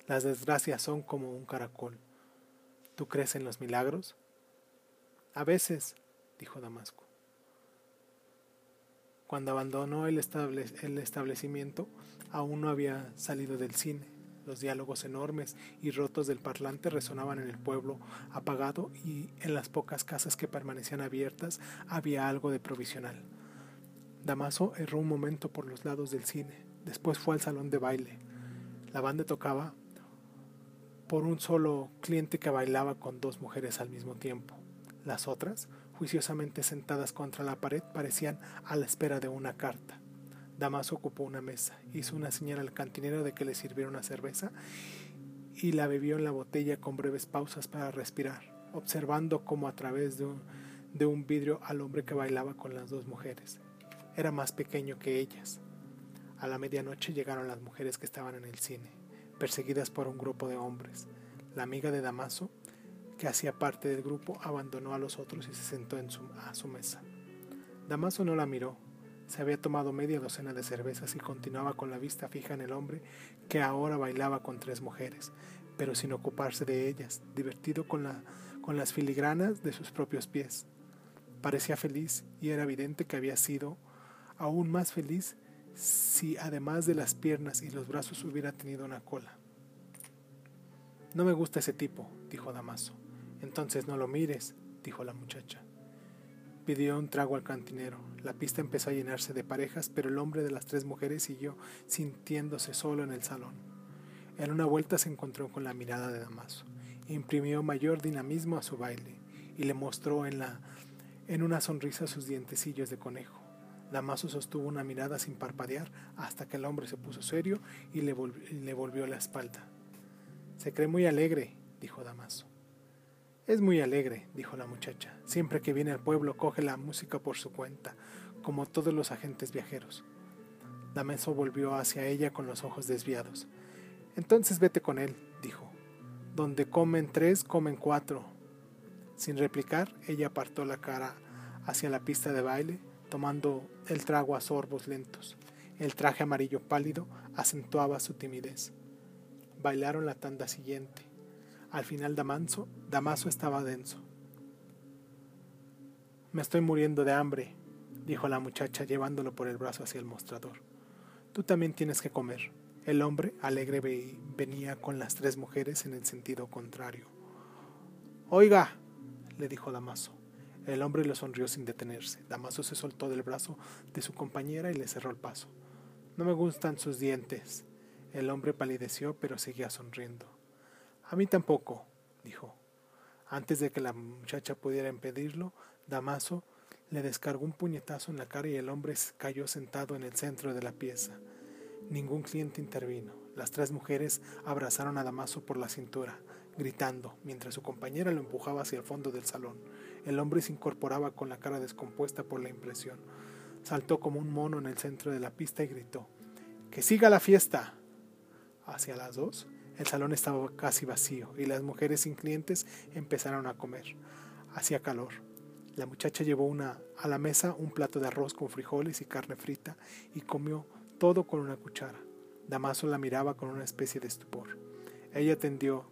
Las desgracias son como un caracol. ¿Tú crees en los milagros? A veces, dijo Damasco. Cuando abandonó el, establecimiento, aún no había salido del cine. Los diálogos enormes y rotos del parlante resonaban en el pueblo apagado y en las pocas casas que permanecían abiertas había algo de provisional. Damaso erró un momento por los lados del cine, después fue al salón de baile. La banda tocaba por un solo cliente que bailaba con dos mujeres al mismo tiempo. Las otras, juiciosamente sentadas contra la pared, parecían a la espera de una carta. Damaso ocupó una mesa, hizo una señal al cantinero de que le sirviera una cerveza y la bebió en la botella con breves pausas para respirar, observando cómo a través de, de un vidrio al hombre que bailaba con las dos mujeres. Era más pequeño que ellas. A la medianoche llegaron las mujeres que estaban en el cine, perseguidas por un grupo de hombres. La amiga de Damaso, que hacía parte del grupo, abandonó a los otros y se sentó en su, a su mesa. Damaso no la miró. Se había tomado media docena de cervezas y continuaba con la vista fija en el hombre que ahora bailaba con tres mujeres, pero sin ocuparse de ellas, divertido con, la, con las filigranas de sus propios pies. Parecía feliz y era evidente que había sido aún más feliz si además de las piernas y los brazos hubiera tenido una cola. No me gusta ese tipo, dijo Damaso. Entonces no lo mires, dijo la muchacha. Pidió un trago al cantinero. La pista empezó a llenarse de parejas, pero el hombre de las tres mujeres siguió sintiéndose solo en el salón. En una vuelta se encontró con la mirada de Damaso. Imprimió mayor dinamismo a su baile y le mostró en, la, en una sonrisa sus dientecillos de conejo. Damaso sostuvo una mirada sin parpadear hasta que el hombre se puso serio y le, le volvió la espalda. Se cree muy alegre, dijo Damaso. Es muy alegre, dijo la muchacha. Siempre que viene al pueblo coge la música por su cuenta, como todos los agentes viajeros. Damaso volvió hacia ella con los ojos desviados. Entonces vete con él, dijo. Donde comen tres, comen cuatro. Sin replicar, ella apartó la cara hacia la pista de baile, tomando el trago a sorbos lentos. El traje amarillo pálido acentuaba su timidez. Bailaron la tanda siguiente. Al final Damaso, Damaso estaba denso. Me estoy muriendo de hambre, dijo la muchacha llevándolo por el brazo hacia el mostrador. Tú también tienes que comer. El hombre, alegre, venía con las tres mujeres en el sentido contrario. Oiga, le dijo Damaso. El hombre le sonrió sin detenerse. Damaso se soltó del brazo de su compañera y le cerró el paso. No me gustan sus dientes. El hombre palideció, pero seguía sonriendo. A mí tampoco, dijo. Antes de que la muchacha pudiera impedirlo, Damaso le descargó un puñetazo en la cara y el hombre cayó sentado en el centro de la pieza. Ningún cliente intervino. Las tres mujeres abrazaron a Damaso por la cintura, gritando, mientras su compañera lo empujaba hacia el fondo del salón. El hombre se incorporaba con la cara descompuesta por la impresión. Saltó como un mono en el centro de la pista y gritó, ¡Que siga la fiesta! Hacia las dos, el salón estaba casi vacío y las mujeres sin clientes empezaron a comer. Hacía calor. La muchacha llevó a la mesa un plato de arroz con frijoles y carne frita y comió todo con una cuchara. Damaso la miraba con una especie de estupor. Ella tendió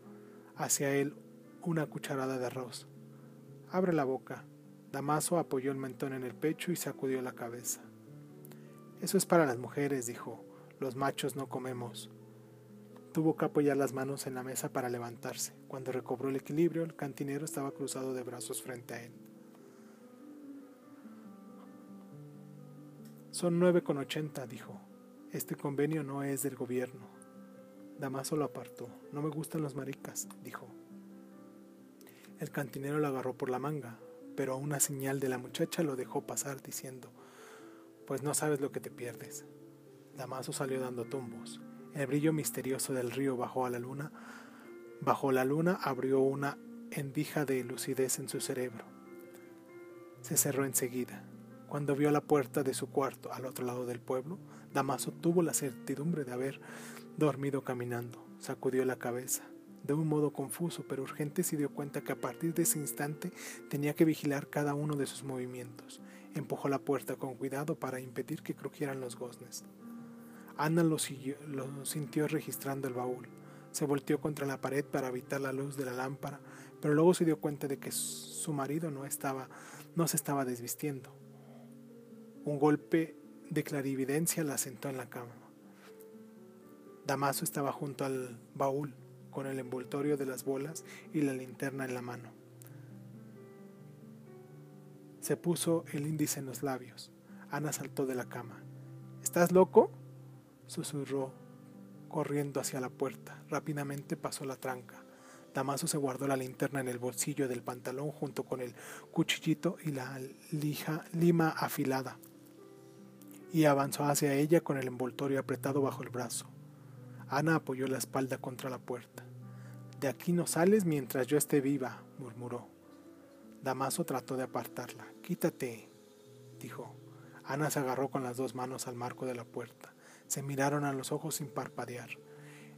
hacia él una cucharada de arroz. Abre la boca. Damaso apoyó el mentón en el pecho y sacudió la cabeza. Eso es para las mujeres, dijo. Los machos no comemos. Tuvo que apoyar las manos en la mesa para levantarse. Cuando recobró el equilibrio, el cantinero estaba cruzado de brazos frente a él. Son nueve con ochenta, dijo. Este convenio no es del gobierno. Damaso lo apartó. No me gustan los maricas, dijo. El cantinero lo agarró por la manga, pero a una señal de la muchacha lo dejó pasar diciendo, pues no sabes lo que te pierdes. Damaso salió dando tumbos. El brillo misterioso del río bajó a la luna. Bajo la luna abrió una endija de lucidez en su cerebro. Se cerró enseguida. Cuando vio la puerta de su cuarto al otro lado del pueblo, Damaso tuvo la certidumbre de haber dormido caminando. Sacudió la cabeza. De un modo confuso pero urgente se dio cuenta que a partir de ese instante tenía que vigilar cada uno de sus movimientos. Empujó la puerta con cuidado para impedir que crujieran los goznes. Ana lo, sintió registrando el baúl. Se volteó contra la pared para evitar la luz de la lámpara, pero luego se dio cuenta de que su marido no estaba, no se estaba desvistiendo. Un golpe de clarividencia la sentó en la cama. Damaso estaba junto al baúl, con el envoltorio de las bolas y la linterna en la mano. Se puso el índice en los labios. Ana saltó de la cama. ¿Estás loco? Susurró, corriendo hacia la puerta. Rápidamente pasó la tranca. Damaso se guardó la linterna en el bolsillo del pantalón junto con el cuchillito y la lija, lima afilada, y avanzó hacia ella con el envoltorio apretado bajo el brazo. Ana apoyó la espalda contra la puerta. De aquí no sales mientras yo esté viva, murmuró. Damaso trató de apartarla. Quítate, dijo. Ana se agarró con las dos manos al marco de la puerta. Se miraron a los ojos sin parpadear.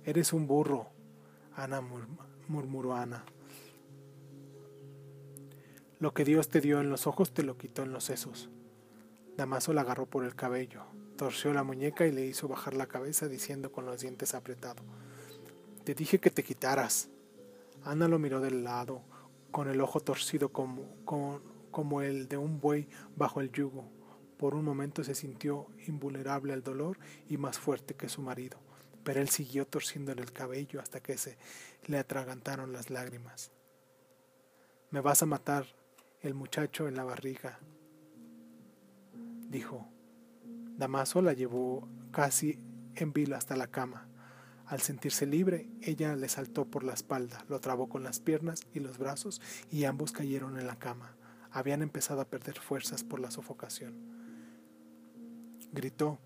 Eres un burro, Ana murmuró Ana. Lo que Dios te dio en los ojos te lo quitó en los sesos. Damaso la agarró por el cabello, torció la muñeca y le hizo bajar la cabeza diciendo con los dientes apretados, Te dije que te quitaras. Ana lo miró del lado, con el ojo torcido como, como el de un buey bajo el yugo. Por un momento se sintió invulnerable al dolor y más fuerte que su marido, pero él siguió torciéndole el cabello hasta que se le atragantaron las lágrimas. Me vas a matar, el muchacho en la barriga, dijo. Damaso la llevó casi en vilo hasta la cama. Al sentirse libre, ella le saltó por la espalda, lo trabó con las piernas y los brazos y ambos cayeron en la cama. Habían empezado a perder fuerzas por la sofocación. Gritó,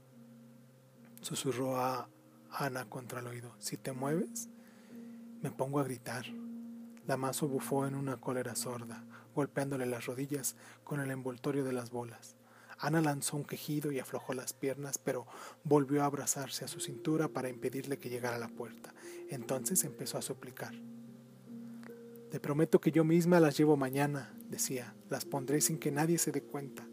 susurró a Ana contra el oído. Si te mueves, me pongo a gritar. Damaso bufó en una cólera sorda golpeándole las rodillas con el envoltorio de las bolas. Ana lanzó un quejido y aflojó las piernas, pero volvió a abrazarse a su cintura para impedirle que llegara a la puerta. Entonces empezó a suplicar. Te prometo que yo misma las llevo mañana, decía, las pondré sin que nadie se dé cuenta.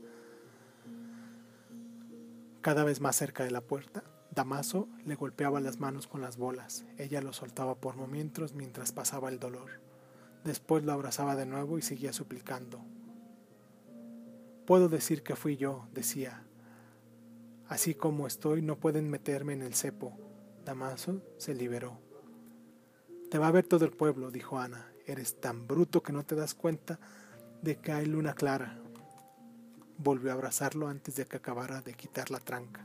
Cada vez más cerca de la puerta, Damaso le golpeaba las manos con las bolas. Ella lo soltaba por momentos mientras pasaba el dolor. Después lo abrazaba de nuevo y seguía suplicando. Puedo decir que fui yo, decía. Así como estoy, no pueden meterme en el cepo. Damaso se liberó. Te va a ver todo el pueblo, dijo Ana. Eres tan bruto que no te das cuenta de que hay luna clara. Volvió a abrazarlo antes de que acabara de quitar la tranca.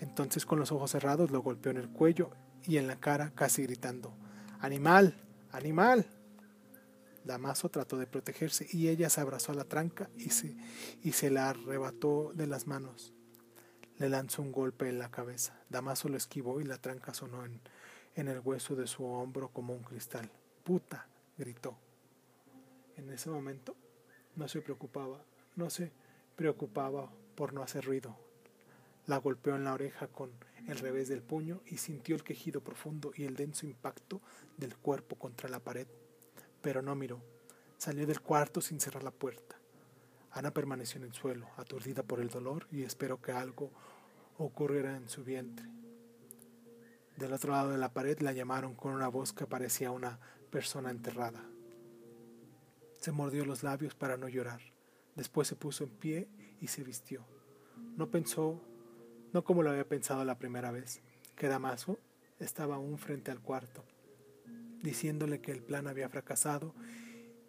Entonces con los ojos cerrados lo golpeó en el cuello y en la cara casi gritando, ¡Animal! ¡Animal! Damaso trató de protegerse y ella se abrazó a la tranca y se, y se la arrebató de las manos. Le lanzó un golpe en la cabeza. Damaso lo esquivó y la tranca sonó en, en el hueso de su hombro como un cristal. ¡Puta! gritó. En ese momento no se preocupaba, no se preocupaba por no hacer ruido. La golpeó en la oreja con el revés del puño y sintió el quejido profundo y el denso impacto del cuerpo contra la pared pero no miró. Salió del cuarto sin cerrar la puerta. Ana permaneció en el suelo, aturdida por el dolor, y esperó que algo ocurriera en su vientre. Del otro lado de la pared la llamaron con una voz que parecía una persona enterrada. Se mordió los labios para no llorar. Después se puso en pie y se vistió. No pensó, no como lo había pensado la primera vez, que Damaso estaba aún frente al cuarto diciéndole que el plan había fracasado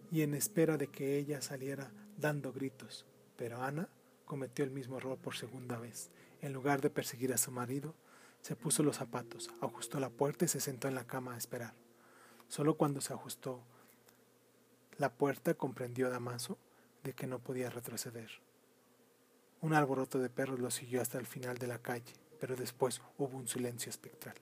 y en espera de que ella saliera dando gritos. Pero Ana cometió el mismo error por segunda vez. En lugar de perseguir a su marido, se puso los zapatos, ajustó la puerta y se sentó en la cama a esperar. Solo cuando se ajustó la puerta comprendió Damaso de que no podía retroceder. Un alboroto de perros lo siguió hasta el final de la calle, pero después hubo un silencio espectral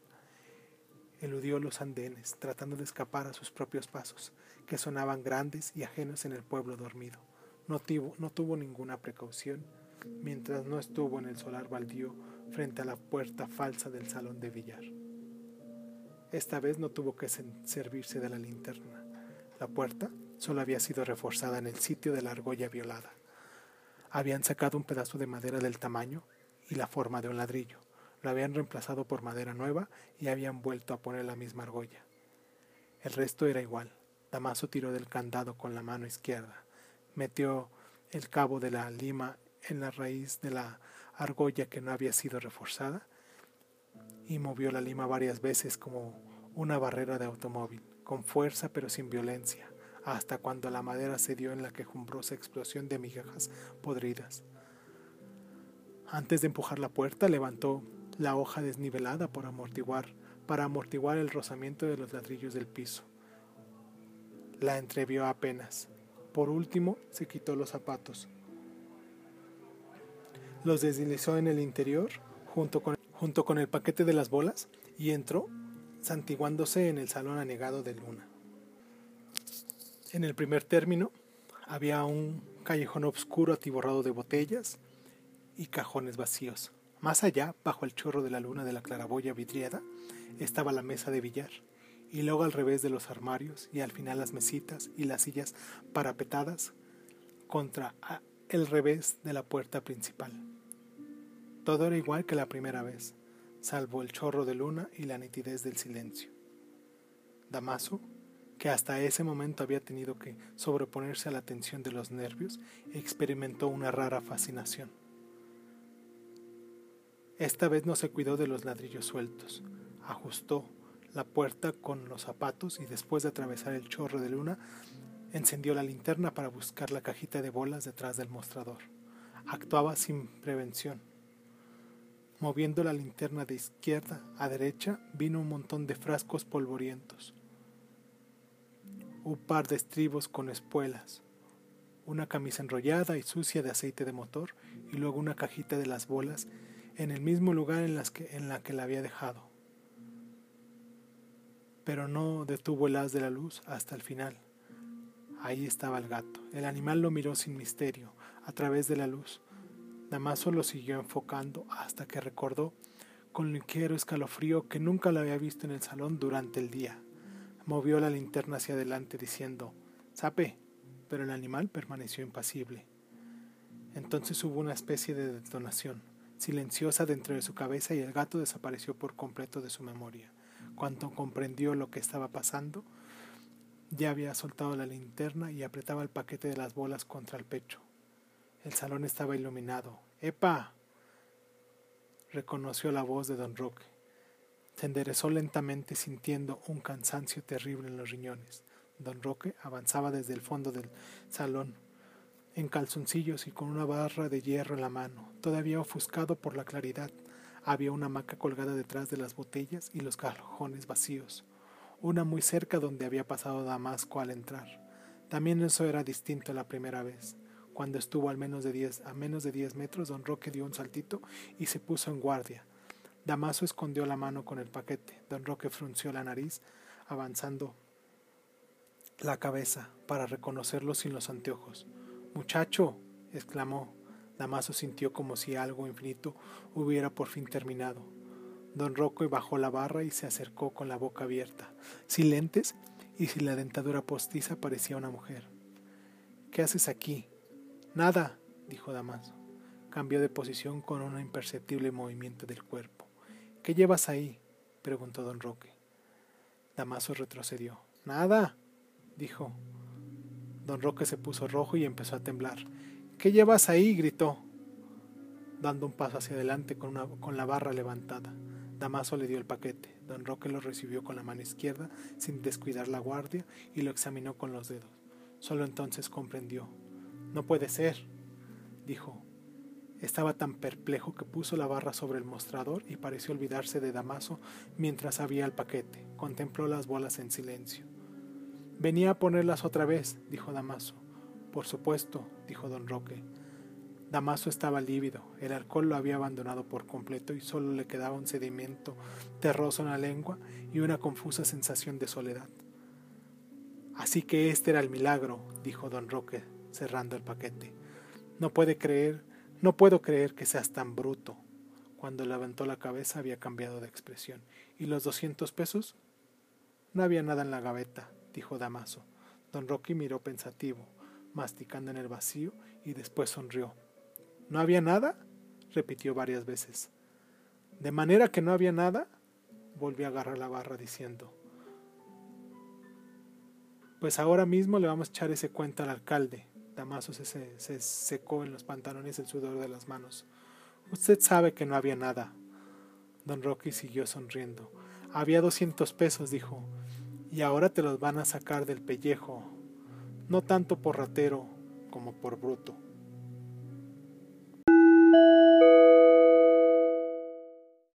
eludió los andenes, tratando de escapar a sus propios pasos, que sonaban grandes y ajenos en el pueblo dormido. No no tuvo ninguna precaución mientras no estuvo en el solar baldío frente a la puerta falsa del salón de billar. Esta vez no tuvo que servirse de la linterna. La puerta solo había sido reforzada en el sitio de la argolla violada. Habían sacado un pedazo de madera del tamaño y la forma de un ladrillo, lo habían reemplazado por madera nueva y habían vuelto a poner la misma argolla. El resto era igual. Damaso tiró del candado con la mano izquierda, metió el cabo de la lima en la raíz de la argolla que no había sido reforzada y movió la lima varias veces como una barrera de automóvil, con fuerza pero sin violencia, hasta cuando la madera cedió en la quejumbrosa explosión de migajas podridas. Antes de empujar la puerta, levantó la hoja desnivelada por amortiguar, para amortiguar el rozamiento de los ladrillos del piso. La entrevió apenas. Por último, se quitó los zapatos. Los deslizó en el interior junto con, junto con el paquete de las bolas y entró, santiguándose en el salón anegado de Luna. En el primer término, Había un callejón oscuro atiborrado de botellas y cajones vacíos. Más allá, bajo el chorro de la luna de la claraboya vidriada, estaba la mesa de billar, y luego al revés de los armarios y al final las mesitas y las sillas parapetadas contra el revés de la puerta principal. Todo era igual que la primera vez, salvo el chorro de luna y la nitidez del silencio. Damaso, que hasta ese momento había tenido que sobreponerse a la tensión de los nervios, experimentó una rara fascinación. Esta vez no se cuidó de los ladrillos sueltos, ajustó la puerta con los zapatos y después de atravesar el chorro de luna, encendió la linterna para buscar la cajita de bolas detrás del mostrador. Actuaba sin prevención Moviendo la linterna de izquierda a derecha, vino un montón de frascos polvorientos, un par de estribos con espuelas, una camisa enrollada y sucia de aceite de motor y luego una cajita de las bolas en el mismo lugar en, las que, en la que la había dejado. Pero no detuvo el haz de la luz hasta el final. Ahí estaba el gato. El animal lo miró sin misterio, a través de la luz. Damaso lo siguió enfocando hasta que recordó con ligero escalofrío que nunca lo había visto en el salón durante el día. Movió la linterna hacia adelante diciendo Sape, pero el animal permaneció impasible. Entonces hubo una especie de detonación, silenciosa dentro de su cabeza y el gato desapareció por completo de su memoria. Cuando comprendió lo que estaba pasando, ya había soltado la linterna y apretaba el paquete de las bolas contra el pecho. El salón estaba iluminado. ¡Epa! reconoció la voz de don Roque. Se enderezó lentamente sintiendo un cansancio terrible en los riñones. Don Roque avanzaba desde el fondo del salón, en calzoncillos y con una barra de hierro en la mano, todavía ofuscado por la claridad. Había una hamaca colgada detrás de las botellas y los cajones vacíos, una muy cerca donde había pasado Damasco al entrar. También eso era distinto la primera vez. Cuando estuvo al menos de diez, a menos de diez metros, don Roque dio un saltito y se puso en guardia. Damaso escondió la mano con el paquete. Don Roque frunció la nariz, avanzando la cabeza para reconocerlo sin los anteojos. Muchacho, exclamó. Damaso sintió como si algo infinito hubiera por fin terminado. Don Roque bajó la barra y se acercó con la boca abierta, sin lentes y sin la dentadura postiza parecía una mujer. ¿Qué haces aquí? Nada, dijo Damaso. Cambió de posición con un imperceptible movimiento del cuerpo. ¿Qué llevas ahí? preguntó don Roque. Damaso retrocedió. Nada, dijo. Don Roque se puso rojo y empezó a temblar. ¿Qué llevas ahí? gritó, dando un paso hacia adelante con, la barra levantada. Damaso le dio el paquete. Don Roque lo recibió con la mano izquierda, sin descuidar la guardia, y lo examinó con los dedos. Solo entonces comprendió. No puede ser, dijo. Estaba tan perplejo que puso la barra sobre el mostrador y pareció olvidarse de Damaso mientras había el paquete. Contempló las bolas en silencio. Venía a ponerlas otra vez, dijo Damaso. Por supuesto, dijo don Roque. Damaso estaba lívido, el alcohol lo había abandonado por completo y solo le quedaba un sedimento terroso en la lengua y una confusa sensación de soledad. Así que este era el milagro, dijo don Roque, cerrando el paquete. No puede creer, no puedo creer que seas tan bruto. Cuando levantó la cabeza había cambiado de expresión. ¿Y los doscientos pesos? No había nada en la gaveta, dijo Damaso. Don Rocky miró pensativo, masticando en el vacío, y después sonrió. ¿No había nada? repitió varias veces. ¿De manera que no había nada? volvió a agarrar la barra diciendo. Pues ahora mismo le vamos a echar ese cuento al alcalde. Damaso se, se, secó en los pantalones el sudor de las manos. Usted sabe que no había nada. Don Rocky siguió sonriendo. Había doscientos pesos, dijo, y ahora te los van a sacar del pellejo, no tanto por ratero como por bruto.